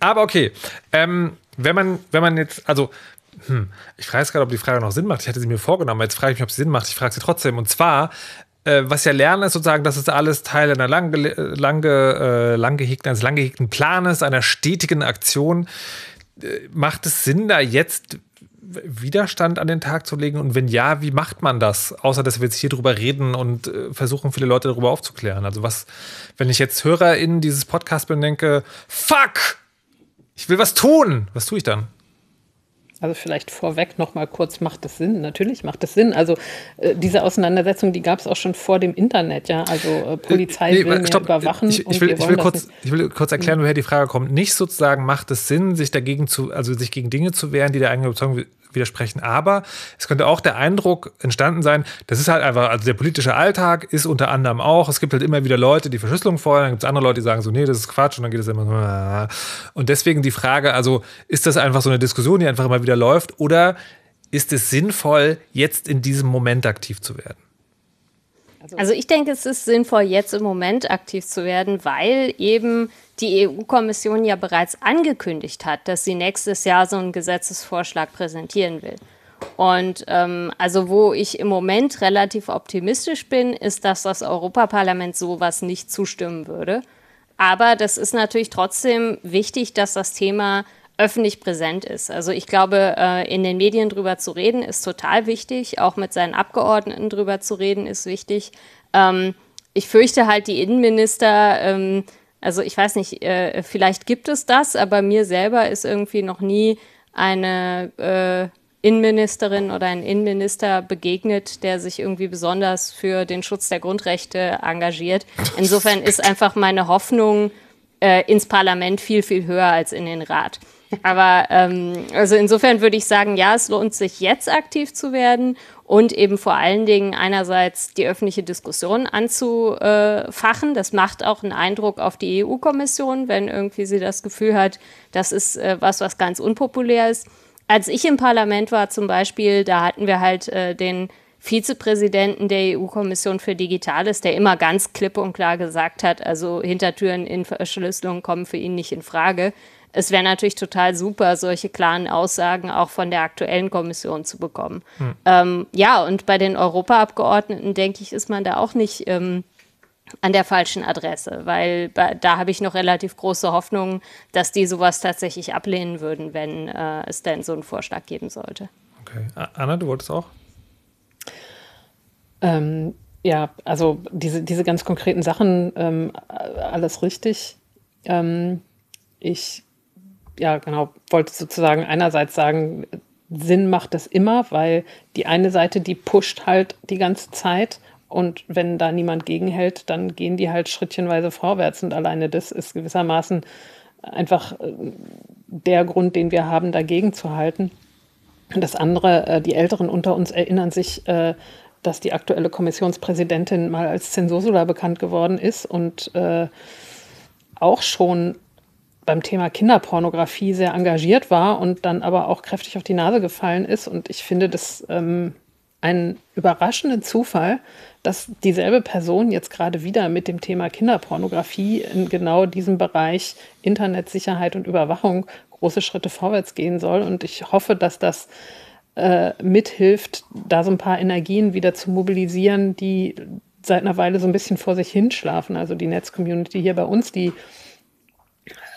Aber okay. Ähm, wenn man, wenn man jetzt, also, hm, ich frage jetzt gerade, ob die Frage noch Sinn macht. Ich hatte sie mir vorgenommen, jetzt frage ich mich, ob sie Sinn macht. Ich frage sie trotzdem. Und zwar, äh, was ja lernen ist sozusagen, dass es alles Teil einer lang, lang, äh, lang gehegten, eines lang gehegten Planes, einer stetigen Aktion. Äh, macht es Sinn, da jetzt Widerstand an den Tag zu legen? Und wenn ja, wie macht man das? Außer, dass wir jetzt hier drüber reden und äh, versuchen, viele Leute darüber aufzuklären. Also was, wenn ich jetzt HörerInnen dieses Podcast bin denke, fuck, ich will was tun, was tue ich dann? Also vielleicht vorweg noch mal kurz, macht das Sinn? Natürlich macht das Sinn. Also äh, diese Auseinandersetzung, die gab es auch schon vor dem Internet, ja. Also äh, Polizei nee, will stopp. überwachen. Ich, ich, will, ich, will kurz, ich, will, kurz, erklären, woher die Frage kommt. Nicht sozusagen macht es Sinn, sich dagegen zu, also sich gegen Dinge zu wehren, die der eigenen Überzeugung widersprechen. Aber es könnte auch der Eindruck entstanden sein, das ist halt einfach, also der politische Alltag ist unter anderem auch, es gibt halt immer wieder Leute, die Verschlüsselung fordern, dann gibt es andere Leute, die sagen so, nee, das ist Quatsch und dann geht es immer so. (laughs) Und deswegen die Frage, also ist das einfach so eine Diskussion, die einfach immer wieder läuft oder ist es sinnvoll, jetzt in diesem Moment aktiv zu werden? Also, also ich denke, es ist sinnvoll, jetzt im Moment aktiv zu werden, weil eben die EU-Kommission ja bereits angekündigt hat, dass sie nächstes Jahr so einen Gesetzesvorschlag präsentieren will. Und ähm, also wo ich im Moment relativ optimistisch bin, ist, dass das Europaparlament sowas nicht zustimmen würde. Aber das ist natürlich trotzdem wichtig, dass das Thema öffentlich präsent ist. Also ich glaube, äh, in den Medien drüber zu reden, ist total wichtig. Auch mit seinen Abgeordneten drüber zu reden, ist wichtig. Ähm, ich fürchte halt, die Innenminister ähm, also ich weiß nicht, äh, vielleicht gibt es das, aber mir selber ist irgendwie noch nie eine äh, Innenministerin oder ein Innenminister begegnet, der sich irgendwie besonders für den Schutz der Grundrechte engagiert. Insofern ist einfach meine Hoffnung ins Parlament viel, viel höher als in den Rat. Aber ähm, also insofern würde ich sagen, ja, es lohnt sich jetzt aktiv zu werden und eben vor allen Dingen einerseits die öffentliche Diskussion anzufachen. Das macht auch einen Eindruck auf die EU-Kommission, wenn irgendwie sie das Gefühl hat, das ist äh, was, was ganz unpopulär ist. Als ich im Parlament war zum Beispiel, da hatten wir halt äh, den Vizepräsidenten der EU-Kommission für Digitales, der immer ganz klipp und klar gesagt hat, also Hintertüren in Verschlüsselung kommen für ihn nicht in Frage es wäre natürlich total super, solche klaren Aussagen auch von der aktuellen Kommission zu bekommen. Hm. Ähm, ja, und bei den Europaabgeordneten, denke ich, ist man da auch nicht ähm, an der falschen Adresse, weil da habe ich noch relativ große Hoffnung, dass die sowas tatsächlich ablehnen würden, wenn äh, es denn so einen Vorschlag geben sollte. Okay. Anna, du wolltest auch? Ähm, ja, also diese, diese ganz konkreten Sachen, ähm, alles richtig. Ähm, ich ja, genau, wollte sozusagen einerseits sagen, Sinn macht es immer, weil die eine Seite, die pusht halt die ganze Zeit und wenn da niemand gegenhält, dann gehen die halt schrittchenweise vorwärts und alleine das ist gewissermaßen einfach äh, der Grund, den wir haben, dagegen zu halten. Das andere, äh, die Älteren unter uns erinnern sich, äh, dass die aktuelle Kommissionspräsidentin mal als Zensursula bekannt geworden ist und auch schon beim Thema Kinderpornografie sehr engagiert war und dann aber auch kräftig auf die Nase gefallen ist. Und ich finde das ähm, einen überraschenden Zufall, dass dieselbe Person jetzt gerade wieder mit dem Thema Kinderpornografie in genau diesem Bereich Internetsicherheit und Überwachung große Schritte vorwärts gehen soll. Und ich hoffe, dass das äh, mithilft, da so ein paar Energien wieder zu mobilisieren, die seit einer Weile so ein bisschen vor sich hinschlafen. Also die Netzcommunity hier bei uns, die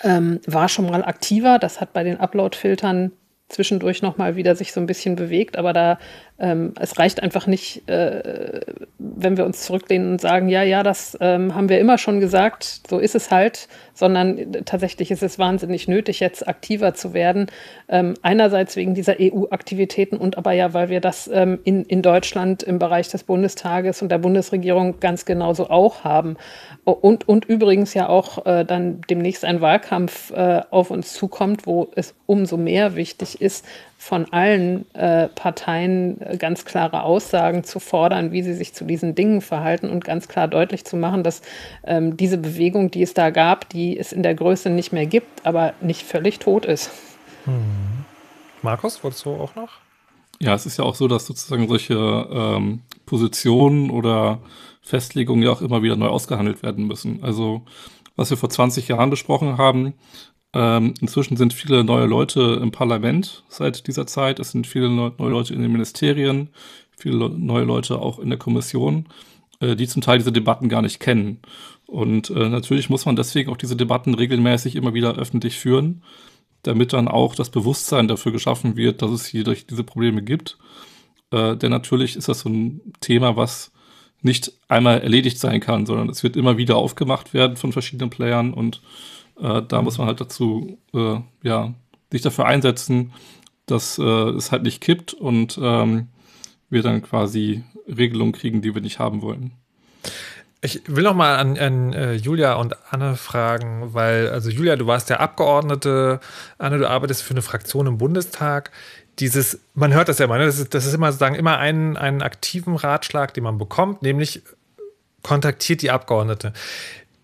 ähm, war schon mal aktiver. Das hat bei den Upload-Filtern zwischendurch noch mal wieder sich so ein bisschen bewegt, aber da ähm, es reicht einfach nicht, äh, wenn wir uns zurücklehnen und sagen, ja, ja, das ähm, haben wir immer schon gesagt, so ist es halt, sondern tatsächlich ist es wahnsinnig nötig, jetzt aktiver zu werden. Ähm, einerseits wegen dieser EU-Aktivitäten und aber ja, weil wir das ähm, in, in Deutschland im Bereich des Bundestages und der Bundesregierung ganz genauso auch haben. Und, und übrigens ja auch äh, dann demnächst ein Wahlkampf äh, auf uns zukommt, wo es umso mehr wichtig ist, von allen äh, Parteien äh, ganz klare Aussagen zu fordern, wie sie sich zu diesen Dingen verhalten und ganz klar deutlich zu machen, dass ähm, diese Bewegung, die es da gab, die es in der Größe nicht mehr gibt, aber nicht völlig tot ist. Hm. Markus, wolltest du auch noch? Ja, es ist ja auch so, dass sozusagen solche ähm, Positionen oder Festlegungen ja auch immer wieder neu ausgehandelt werden müssen. Also was wir vor 20 Jahren besprochen haben, ähm, inzwischen sind viele neue Leute im Parlament seit dieser Zeit. Es sind viele neue Leute in den Ministerien, viele neue Leute auch in der Kommission, äh, die zum Teil diese Debatten gar nicht kennen. Und äh, natürlich muss man deswegen auch diese Debatten regelmäßig immer wieder öffentlich führen, damit dann auch das Bewusstsein dafür geschaffen wird, dass es hier durch diese Probleme gibt. Äh, denn natürlich ist das so ein Thema, was nicht einmal erledigt sein kann, sondern es wird immer wieder aufgemacht werden von verschiedenen Playern und äh, da muss man halt dazu, äh, ja, sich dafür einsetzen, dass äh, es halt nicht kippt und ähm, wir dann quasi Regelungen kriegen, die wir nicht haben wollen. Ich will noch mal an, an äh, Julia und Anne fragen, weil, also Julia, du warst ja Abgeordnete, Anne, du arbeitest für eine Fraktion im Bundestag. Dieses, man hört das ja immer, ne? das, ist, das ist immer sozusagen immer einen, einen aktiven Ratschlag, den man bekommt, nämlich kontaktiert die Abgeordnete.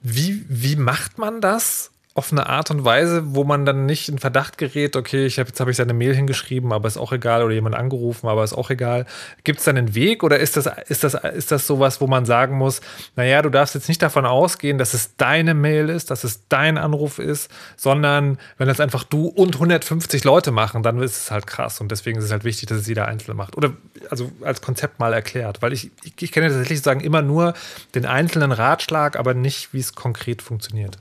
Wie, wie macht man das? Auf eine Art und Weise, wo man dann nicht in Verdacht gerät, okay, ich hab, jetzt habe ich seine Mail hingeschrieben, aber ist auch egal, oder jemand angerufen, aber ist auch egal. Gibt es dann einen Weg oder ist das, ist, das, ist das sowas, wo man sagen muss, naja, du darfst jetzt nicht davon ausgehen, dass es deine Mail ist, dass es dein Anruf ist, sondern wenn das einfach du und 150 Leute machen, dann ist es halt krass und deswegen ist es halt wichtig, dass es jeder Einzelne macht. Oder also als Konzept mal erklärt, weil ich, ich, ich kenne tatsächlich sagen immer nur den einzelnen Ratschlag, aber nicht, wie es konkret funktioniert.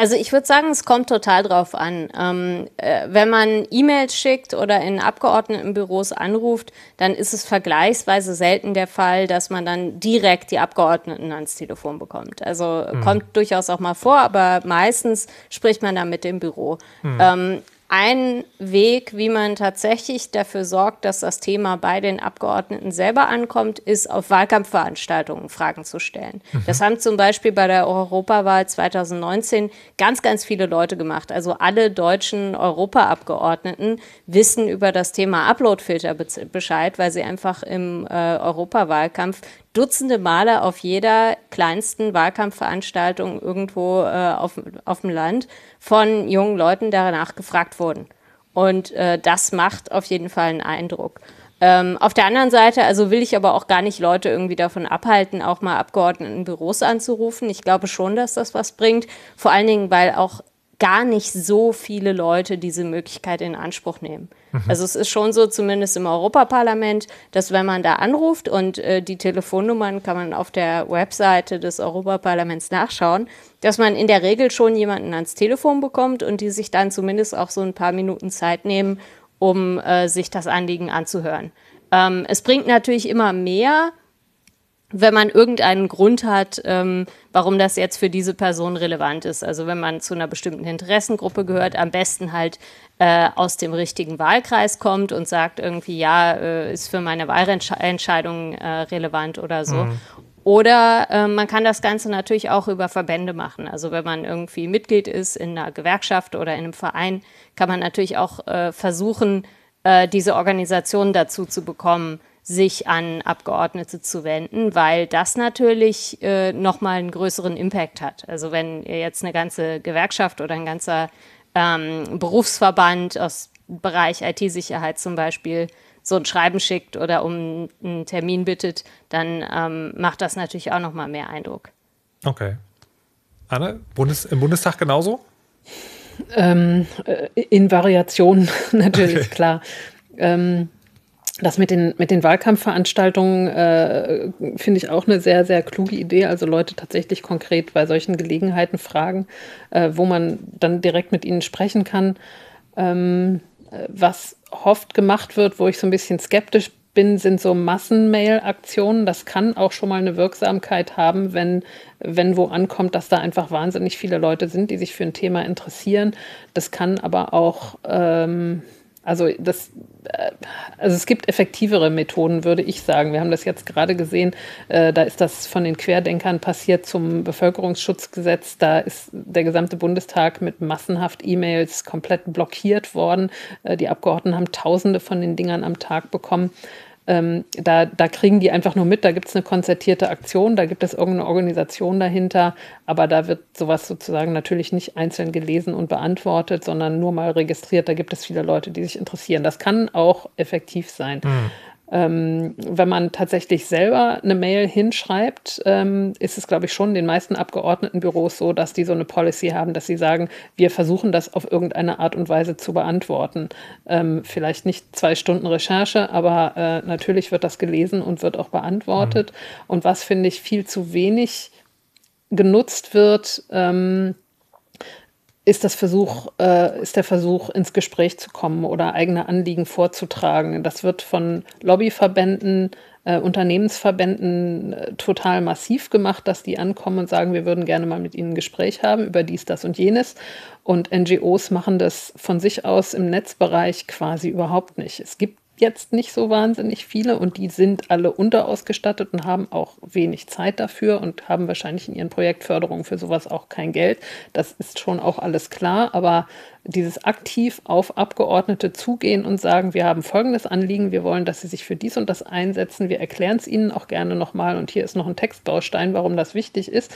Also ich würde sagen, es kommt total drauf an. Ähm, äh, wenn man E-Mails schickt oder in Abgeordnetenbüros anruft, dann ist es vergleichsweise selten der Fall, dass man dann direkt die Abgeordneten ans Telefon bekommt. Also mhm. kommt durchaus auch mal vor, aber meistens spricht man dann mit dem Büro. Mhm. Ähm, ein Weg, wie man tatsächlich dafür sorgt, dass das Thema bei den Abgeordneten selber ankommt, ist auf Wahlkampfveranstaltungen Fragen zu stellen. Mhm. Das haben zum Beispiel bei der Europawahl 2019 ganz, ganz viele Leute gemacht. Also alle deutschen Europaabgeordneten wissen über das Thema Uploadfilter Bescheid, weil sie einfach im äh, Europawahlkampf Dutzende Male auf jeder kleinsten Wahlkampfveranstaltung irgendwo äh, auf, auf dem Land von jungen Leuten danach gefragt wurden. Und äh, das macht auf jeden Fall einen Eindruck. Ähm, auf der anderen Seite, also will ich aber auch gar nicht Leute irgendwie davon abhalten, auch mal Abgeordneten in Büros anzurufen. Ich glaube schon, dass das was bringt. Vor allen Dingen, weil auch gar nicht so viele Leute diese Möglichkeit in Anspruch nehmen. Mhm. Also es ist schon so, zumindest im Europaparlament, dass wenn man da anruft und äh, die Telefonnummern kann man auf der Webseite des Europaparlaments nachschauen, dass man in der Regel schon jemanden ans Telefon bekommt und die sich dann zumindest auch so ein paar Minuten Zeit nehmen, um äh, sich das Anliegen anzuhören. Ähm, es bringt natürlich immer mehr, wenn man irgendeinen Grund hat, ähm, warum das jetzt für diese Person relevant ist. Also wenn man zu einer bestimmten Interessengruppe gehört, am besten halt äh, aus dem richtigen Wahlkreis kommt und sagt irgendwie, ja, äh, ist für meine Wahlentscheidung äh, relevant oder so. Mhm. Oder äh, man kann das Ganze natürlich auch über Verbände machen. Also wenn man irgendwie Mitglied ist in einer Gewerkschaft oder in einem Verein, kann man natürlich auch äh, versuchen, äh, diese Organisation dazu zu bekommen, sich an Abgeordnete zu wenden, weil das natürlich äh, nochmal einen größeren Impact hat. Also wenn jetzt eine ganze Gewerkschaft oder ein ganzer ähm, Berufsverband aus Bereich IT-Sicherheit zum Beispiel so ein Schreiben schickt oder um einen Termin bittet, dann ähm, macht das natürlich auch nochmal mehr Eindruck. Okay. Anne, Bundes im Bundestag genauso? Ähm, äh, in Variationen (laughs) natürlich, okay. klar. Ähm, das mit den, mit den Wahlkampfveranstaltungen äh, finde ich auch eine sehr, sehr kluge Idee. Also Leute tatsächlich konkret bei solchen Gelegenheiten fragen, äh, wo man dann direkt mit ihnen sprechen kann. Ähm, äh, was oft gemacht wird, wo ich so ein bisschen skeptisch bin, sind so Massenmail-Aktionen. Das kann auch schon mal eine Wirksamkeit haben, wenn, wenn wo ankommt, dass da einfach wahnsinnig viele Leute sind, die sich für ein Thema interessieren. Das kann aber auch... Ähm, also das, äh, also es gibt effektivere Methoden, würde ich sagen. Wir haben das jetzt gerade gesehen. Äh, da ist das von den Querdenkern passiert zum Bevölkerungsschutzgesetz. Da ist der gesamte Bundestag mit massenhaft E-Mails komplett blockiert worden. Äh, die Abgeordneten haben Tausende von den Dingern am Tag bekommen. Ähm, da, da kriegen die einfach nur mit, da gibt es eine konzertierte Aktion, da gibt es irgendeine Organisation dahinter, aber da wird sowas sozusagen natürlich nicht einzeln gelesen und beantwortet, sondern nur mal registriert. Da gibt es viele Leute, die sich interessieren. Das kann auch effektiv sein. Mhm. Ähm, wenn man tatsächlich selber eine Mail hinschreibt, ähm, ist es, glaube ich, schon in den meisten Abgeordnetenbüros so, dass die so eine Policy haben, dass sie sagen, wir versuchen das auf irgendeine Art und Weise zu beantworten. Ähm, vielleicht nicht zwei Stunden Recherche, aber äh, natürlich wird das gelesen und wird auch beantwortet. Mhm. Und was, finde ich, viel zu wenig genutzt wird, ähm, ist, das Versuch, äh, ist der Versuch, ins Gespräch zu kommen oder eigene Anliegen vorzutragen. Das wird von Lobbyverbänden, äh, Unternehmensverbänden äh, total massiv gemacht, dass die ankommen und sagen, wir würden gerne mal mit ihnen ein Gespräch haben über dies, das und jenes. Und NGOs machen das von sich aus im Netzbereich quasi überhaupt nicht. Es gibt jetzt nicht so wahnsinnig viele und die sind alle unterausgestattet und haben auch wenig Zeit dafür und haben wahrscheinlich in ihren Projektförderungen für sowas auch kein Geld. Das ist schon auch alles klar, aber dieses aktiv auf Abgeordnete zugehen und sagen, wir haben folgendes Anliegen, wir wollen, dass sie sich für dies und das einsetzen, wir erklären es ihnen auch gerne nochmal und hier ist noch ein Textbaustein, warum das wichtig ist.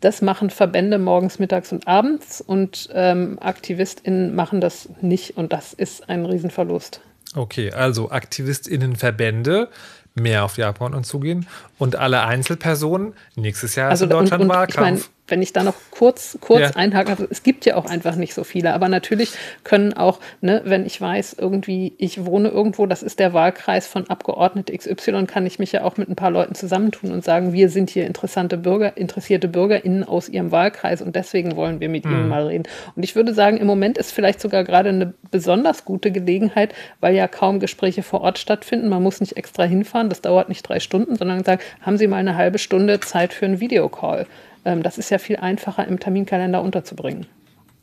Das machen Verbände morgens, mittags und abends und ähm, AktivistInnen machen das nicht und das ist ein Riesenverlust. Okay, also AktivistInnenverbände mehr auf Japan und zugehen und alle Einzelpersonen nächstes Jahr also, in Deutschland und, und Wahlkampf. Wenn ich da noch kurz, kurz ja. einhaken, also es gibt ja auch einfach nicht so viele, aber natürlich können auch, ne, wenn ich weiß, irgendwie, ich wohne irgendwo, das ist der Wahlkreis von Abgeordnete XY, kann ich mich ja auch mit ein paar Leuten zusammentun und sagen, wir sind hier interessante Bürger, interessierte BürgerInnen aus ihrem Wahlkreis und deswegen wollen wir mit mhm. ihnen mal reden. Und ich würde sagen, im Moment ist vielleicht sogar gerade eine besonders gute Gelegenheit, weil ja kaum Gespräche vor Ort stattfinden. Man muss nicht extra hinfahren, das dauert nicht drei Stunden, sondern sagen, haben Sie mal eine halbe Stunde Zeit für einen Videocall? Ähm, das ist ja viel einfacher im Terminkalender unterzubringen.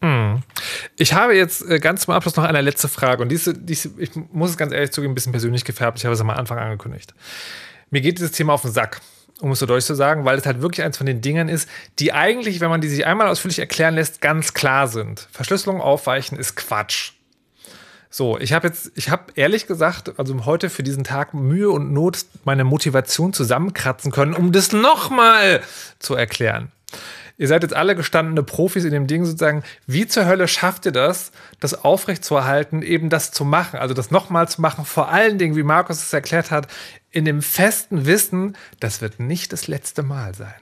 Hm. Ich habe jetzt äh, ganz zum Abschluss noch eine letzte Frage und diese, diese, ich muss es ganz ehrlich zugeben, ein bisschen persönlich gefärbt. Ich habe es am Anfang angekündigt. Mir geht dieses Thema auf den Sack, um es so deutlich zu sagen, weil es halt wirklich eins von den Dingen ist, die eigentlich, wenn man die sich einmal ausführlich erklären lässt, ganz klar sind. Verschlüsselung aufweichen ist Quatsch. So, ich habe jetzt, ich habe ehrlich gesagt, also heute für diesen Tag Mühe und Not meine Motivation zusammenkratzen können, um das nochmal zu erklären. Ihr seid jetzt alle gestandene Profis in dem Ding sozusagen. Wie zur Hölle schafft ihr das, das aufrechtzuerhalten, eben das zu machen, also das nochmal zu machen, vor allen Dingen, wie Markus es erklärt hat, in dem festen Wissen, das wird nicht das letzte Mal sein.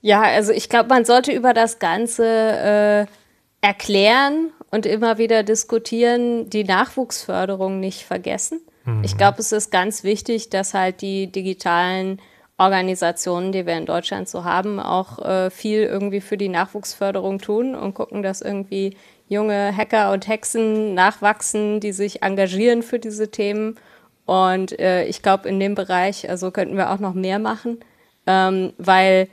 Ja, also ich glaube, man sollte über das Ganze äh, erklären und immer wieder diskutieren, die Nachwuchsförderung nicht vergessen. Mhm. Ich glaube, es ist ganz wichtig, dass halt die digitalen Organisationen, die wir in Deutschland so haben, auch äh, viel irgendwie für die Nachwuchsförderung tun und gucken, dass irgendwie junge Hacker und Hexen nachwachsen, die sich engagieren für diese Themen. Und äh, ich glaube, in dem Bereich, also könnten wir auch noch mehr machen, ähm, weil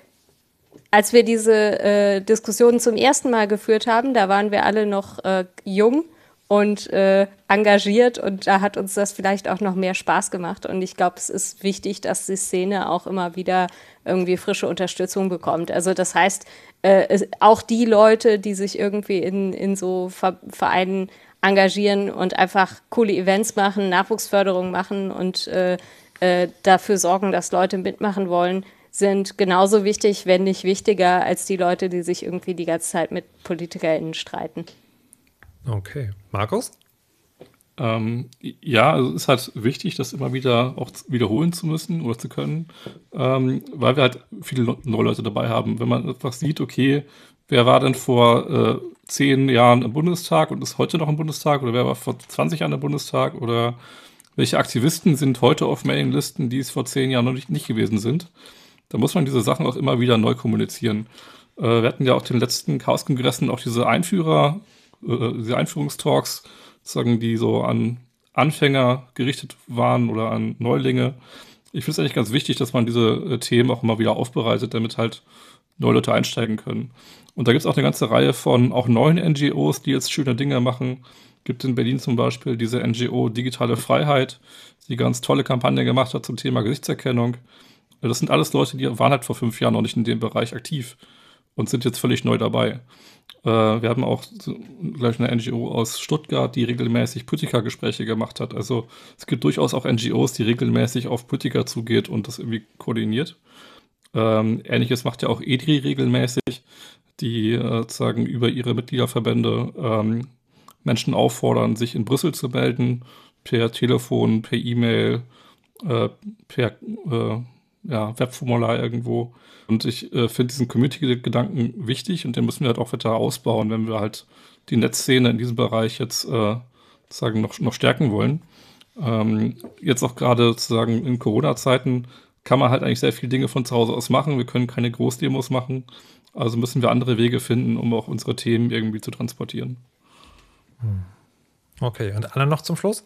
als wir diese äh, Diskussion zum ersten Mal geführt haben, da waren wir alle noch äh, jung und äh, engagiert und da hat uns das vielleicht auch noch mehr Spaß gemacht. Und ich glaube, es ist wichtig, dass die Szene auch immer wieder irgendwie frische Unterstützung bekommt. Also das heißt, äh, es, auch die Leute, die sich irgendwie in, in so Vereinen engagieren und einfach coole Events machen, Nachwuchsförderung machen und äh, äh, dafür sorgen, dass Leute mitmachen wollen, sind genauso wichtig, wenn nicht wichtiger, als die Leute, die sich irgendwie die ganze Zeit mit PolitikerInnen streiten. Okay. Markus? Ähm, ja, also es ist halt wichtig, das immer wieder auch wiederholen zu müssen oder zu können, ähm, weil wir halt viele neue Leute dabei haben. Wenn man einfach sieht, okay, wer war denn vor äh, zehn Jahren im Bundestag und ist heute noch im Bundestag oder wer war vor 20 Jahren im Bundestag oder welche Aktivisten sind heute auf Mailinglisten, die es vor zehn Jahren noch nicht, nicht gewesen sind, da muss man diese Sachen auch immer wieder neu kommunizieren. Äh, wir hatten ja auch den letzten Chaos-Kongressen auch diese Einführer, äh, diese Einführungstalks, sagen, die so an Anfänger gerichtet waren oder an Neulinge. Ich finde es eigentlich ganz wichtig, dass man diese äh, Themen auch immer wieder aufbereitet, damit halt neue Leute einsteigen können. Und da gibt es auch eine ganze Reihe von auch neuen NGOs, die jetzt schöne Dinge machen. Gibt in Berlin zum Beispiel diese NGO Digitale Freiheit, die ganz tolle Kampagne gemacht hat zum Thema Gesichtserkennung. Das sind alles Leute, die waren halt vor fünf Jahren noch nicht in dem Bereich aktiv. und sind jetzt völlig neu dabei. Äh, wir haben auch so, gleich eine NGO aus Stuttgart, die regelmäßig Politikergespräche gemacht hat. Also es gibt durchaus auch NGOs, die regelmäßig auf Politiker zugeht und das irgendwie koordiniert. Ähm, Ähnliches macht ja auch EDRI regelmäßig, die äh, sozusagen über ihre Mitgliederverbände ähm, Menschen auffordern, sich in Brüssel zu melden, per Telefon, per E-Mail, äh, per äh, ja, Webformular irgendwo. Und ich äh, finde diesen Community-Gedanken wichtig und den müssen wir halt auch weiter ausbauen, wenn wir halt die Netzszene in diesem Bereich jetzt äh, sozusagen noch, noch stärken wollen. Ähm, jetzt auch gerade sozusagen in Corona-Zeiten kann man halt eigentlich sehr viele Dinge von zu Hause aus machen. Wir können keine Großdemos machen. Also müssen wir andere Wege finden, um auch unsere Themen irgendwie zu transportieren. Hm. Okay, und alle noch zum Schluss?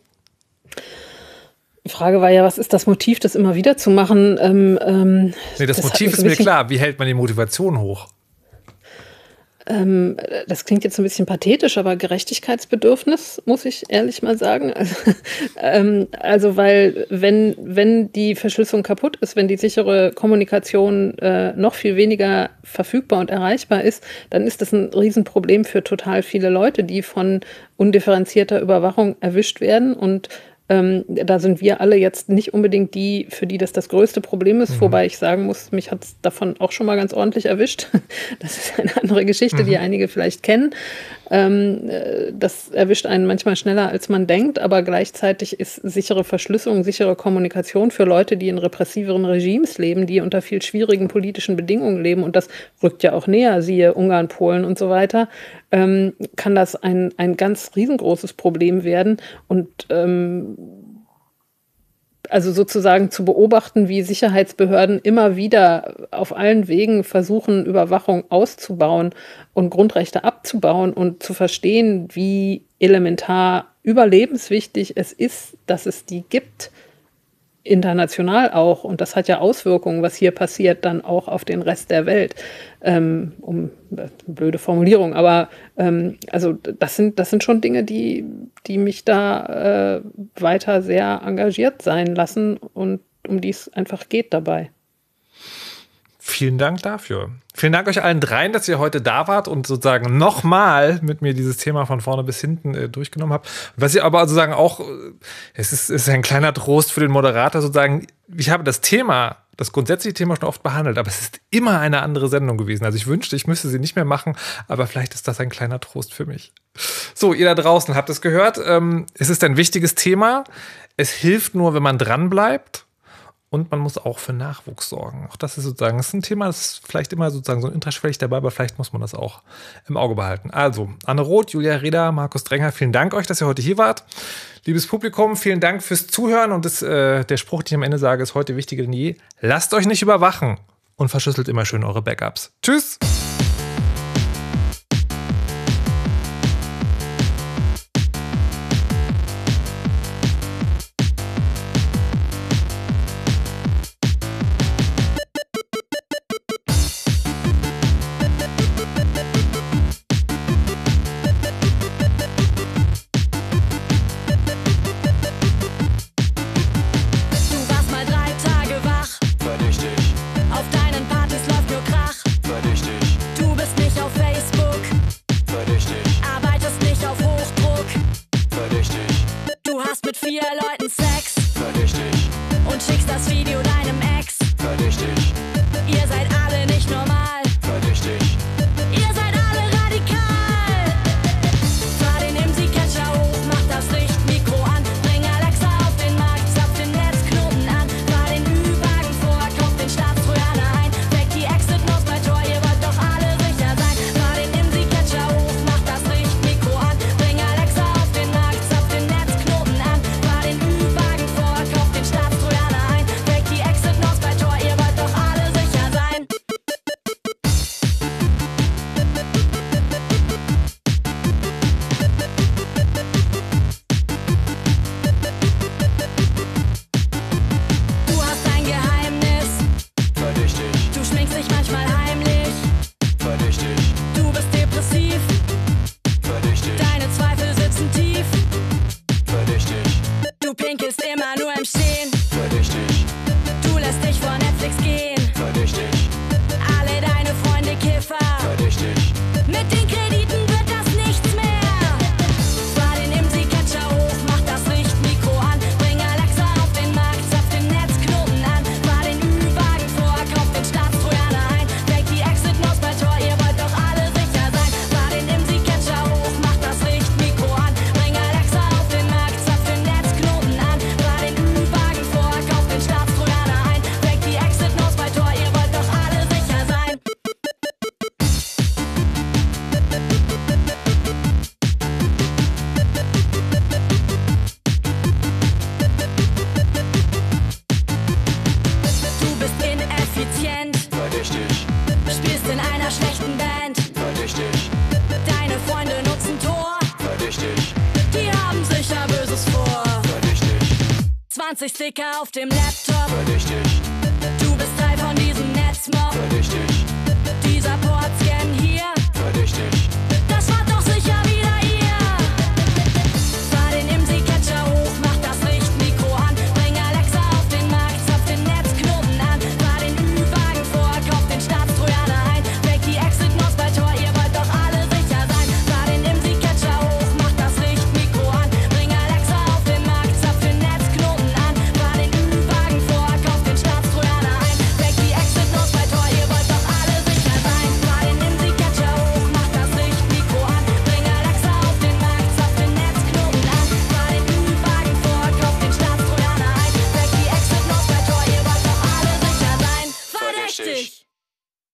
Die Frage war ja, was ist das Motiv, das immer wieder zu machen? Ähm, ähm, nee, das, das Motiv ist mir klar. Wie hält man die Motivation hoch? Ähm, das klingt jetzt ein bisschen pathetisch, aber Gerechtigkeitsbedürfnis, muss ich ehrlich mal sagen. (laughs) Also, ähm, also weil wenn, wenn die Verschlüsselung kaputt ist, wenn die sichere Kommunikation äh, noch viel weniger verfügbar und erreichbar ist, dann ist das ein Riesenproblem für total viele Leute, die von undifferenzierter Überwachung erwischt werden und ähm, da sind wir alle jetzt nicht unbedingt die, für die das das größte Problem ist, mhm. wobei ich sagen muss, mich hat es davon auch schon mal ganz ordentlich erwischt. (laughs) Das ist eine andere Geschichte, mhm. die einige vielleicht kennen. Ähm, äh, das erwischt einen manchmal schneller, als man denkt, aber gleichzeitig ist sichere Verschlüsselung, sichere Kommunikation für Leute, die in repressiveren Regimes leben, die unter viel schwierigen politischen Bedingungen leben, und das rückt ja auch näher, siehe Ungarn, Polen und so weiter, ähm, kann das ein, ein ganz riesengroßes Problem werden. Und ähm, also sozusagen zu beobachten, wie Sicherheitsbehörden immer wieder auf allen Wegen versuchen, Überwachung auszubauen und Grundrechte abzubauen und zu verstehen, wie elementar überlebenswichtig es ist, dass es die gibt, international auch. Und das hat ja Auswirkungen, was hier passiert, dann auch auf den Rest der Welt. Ähm, um äh, blöde Formulierung, aber ähm, also das sind, das sind schon Dinge, die, die mich da äh, weiter sehr engagiert sein lassen und um die es einfach geht dabei. Vielen Dank dafür. Vielen Dank euch allen dreien, dass ihr heute da wart und sozusagen nochmal mit mir dieses Thema von vorne bis hinten äh, durchgenommen habt. Was ihr aber sozusagen auch, äh, es ist, ist ein kleiner Trost für den Moderator sozusagen, ich habe das Thema, das grundsätzliche Thema schon oft behandelt, aber es ist immer eine andere Sendung gewesen. Also ich wünschte, ich müsste sie nicht mehr machen, aber vielleicht ist das ein kleiner Trost für mich. So, ihr da draußen habt es gehört. Ähm, es ist ein wichtiges Thema. Es hilft nur, wenn man dranbleibt und man muss auch für Nachwuchs sorgen. Auch das ist sozusagen das ist ein Thema, das ist vielleicht immer sozusagen so unterschwellig dabei, aber vielleicht muss man das auch im Auge behalten. Also, Anne Roth, Julia Reda, Markus Drenger, vielen Dank euch, dass ihr heute hier wart. Liebes Publikum, vielen Dank fürs Zuhören. Und das, äh, der Spruch, den ich am Ende sage, ist heute wichtiger denn je. Lasst euch nicht überwachen und verschlüsselt immer schön eure Backups. Tschüss! 20 Sticker auf dem Laptop.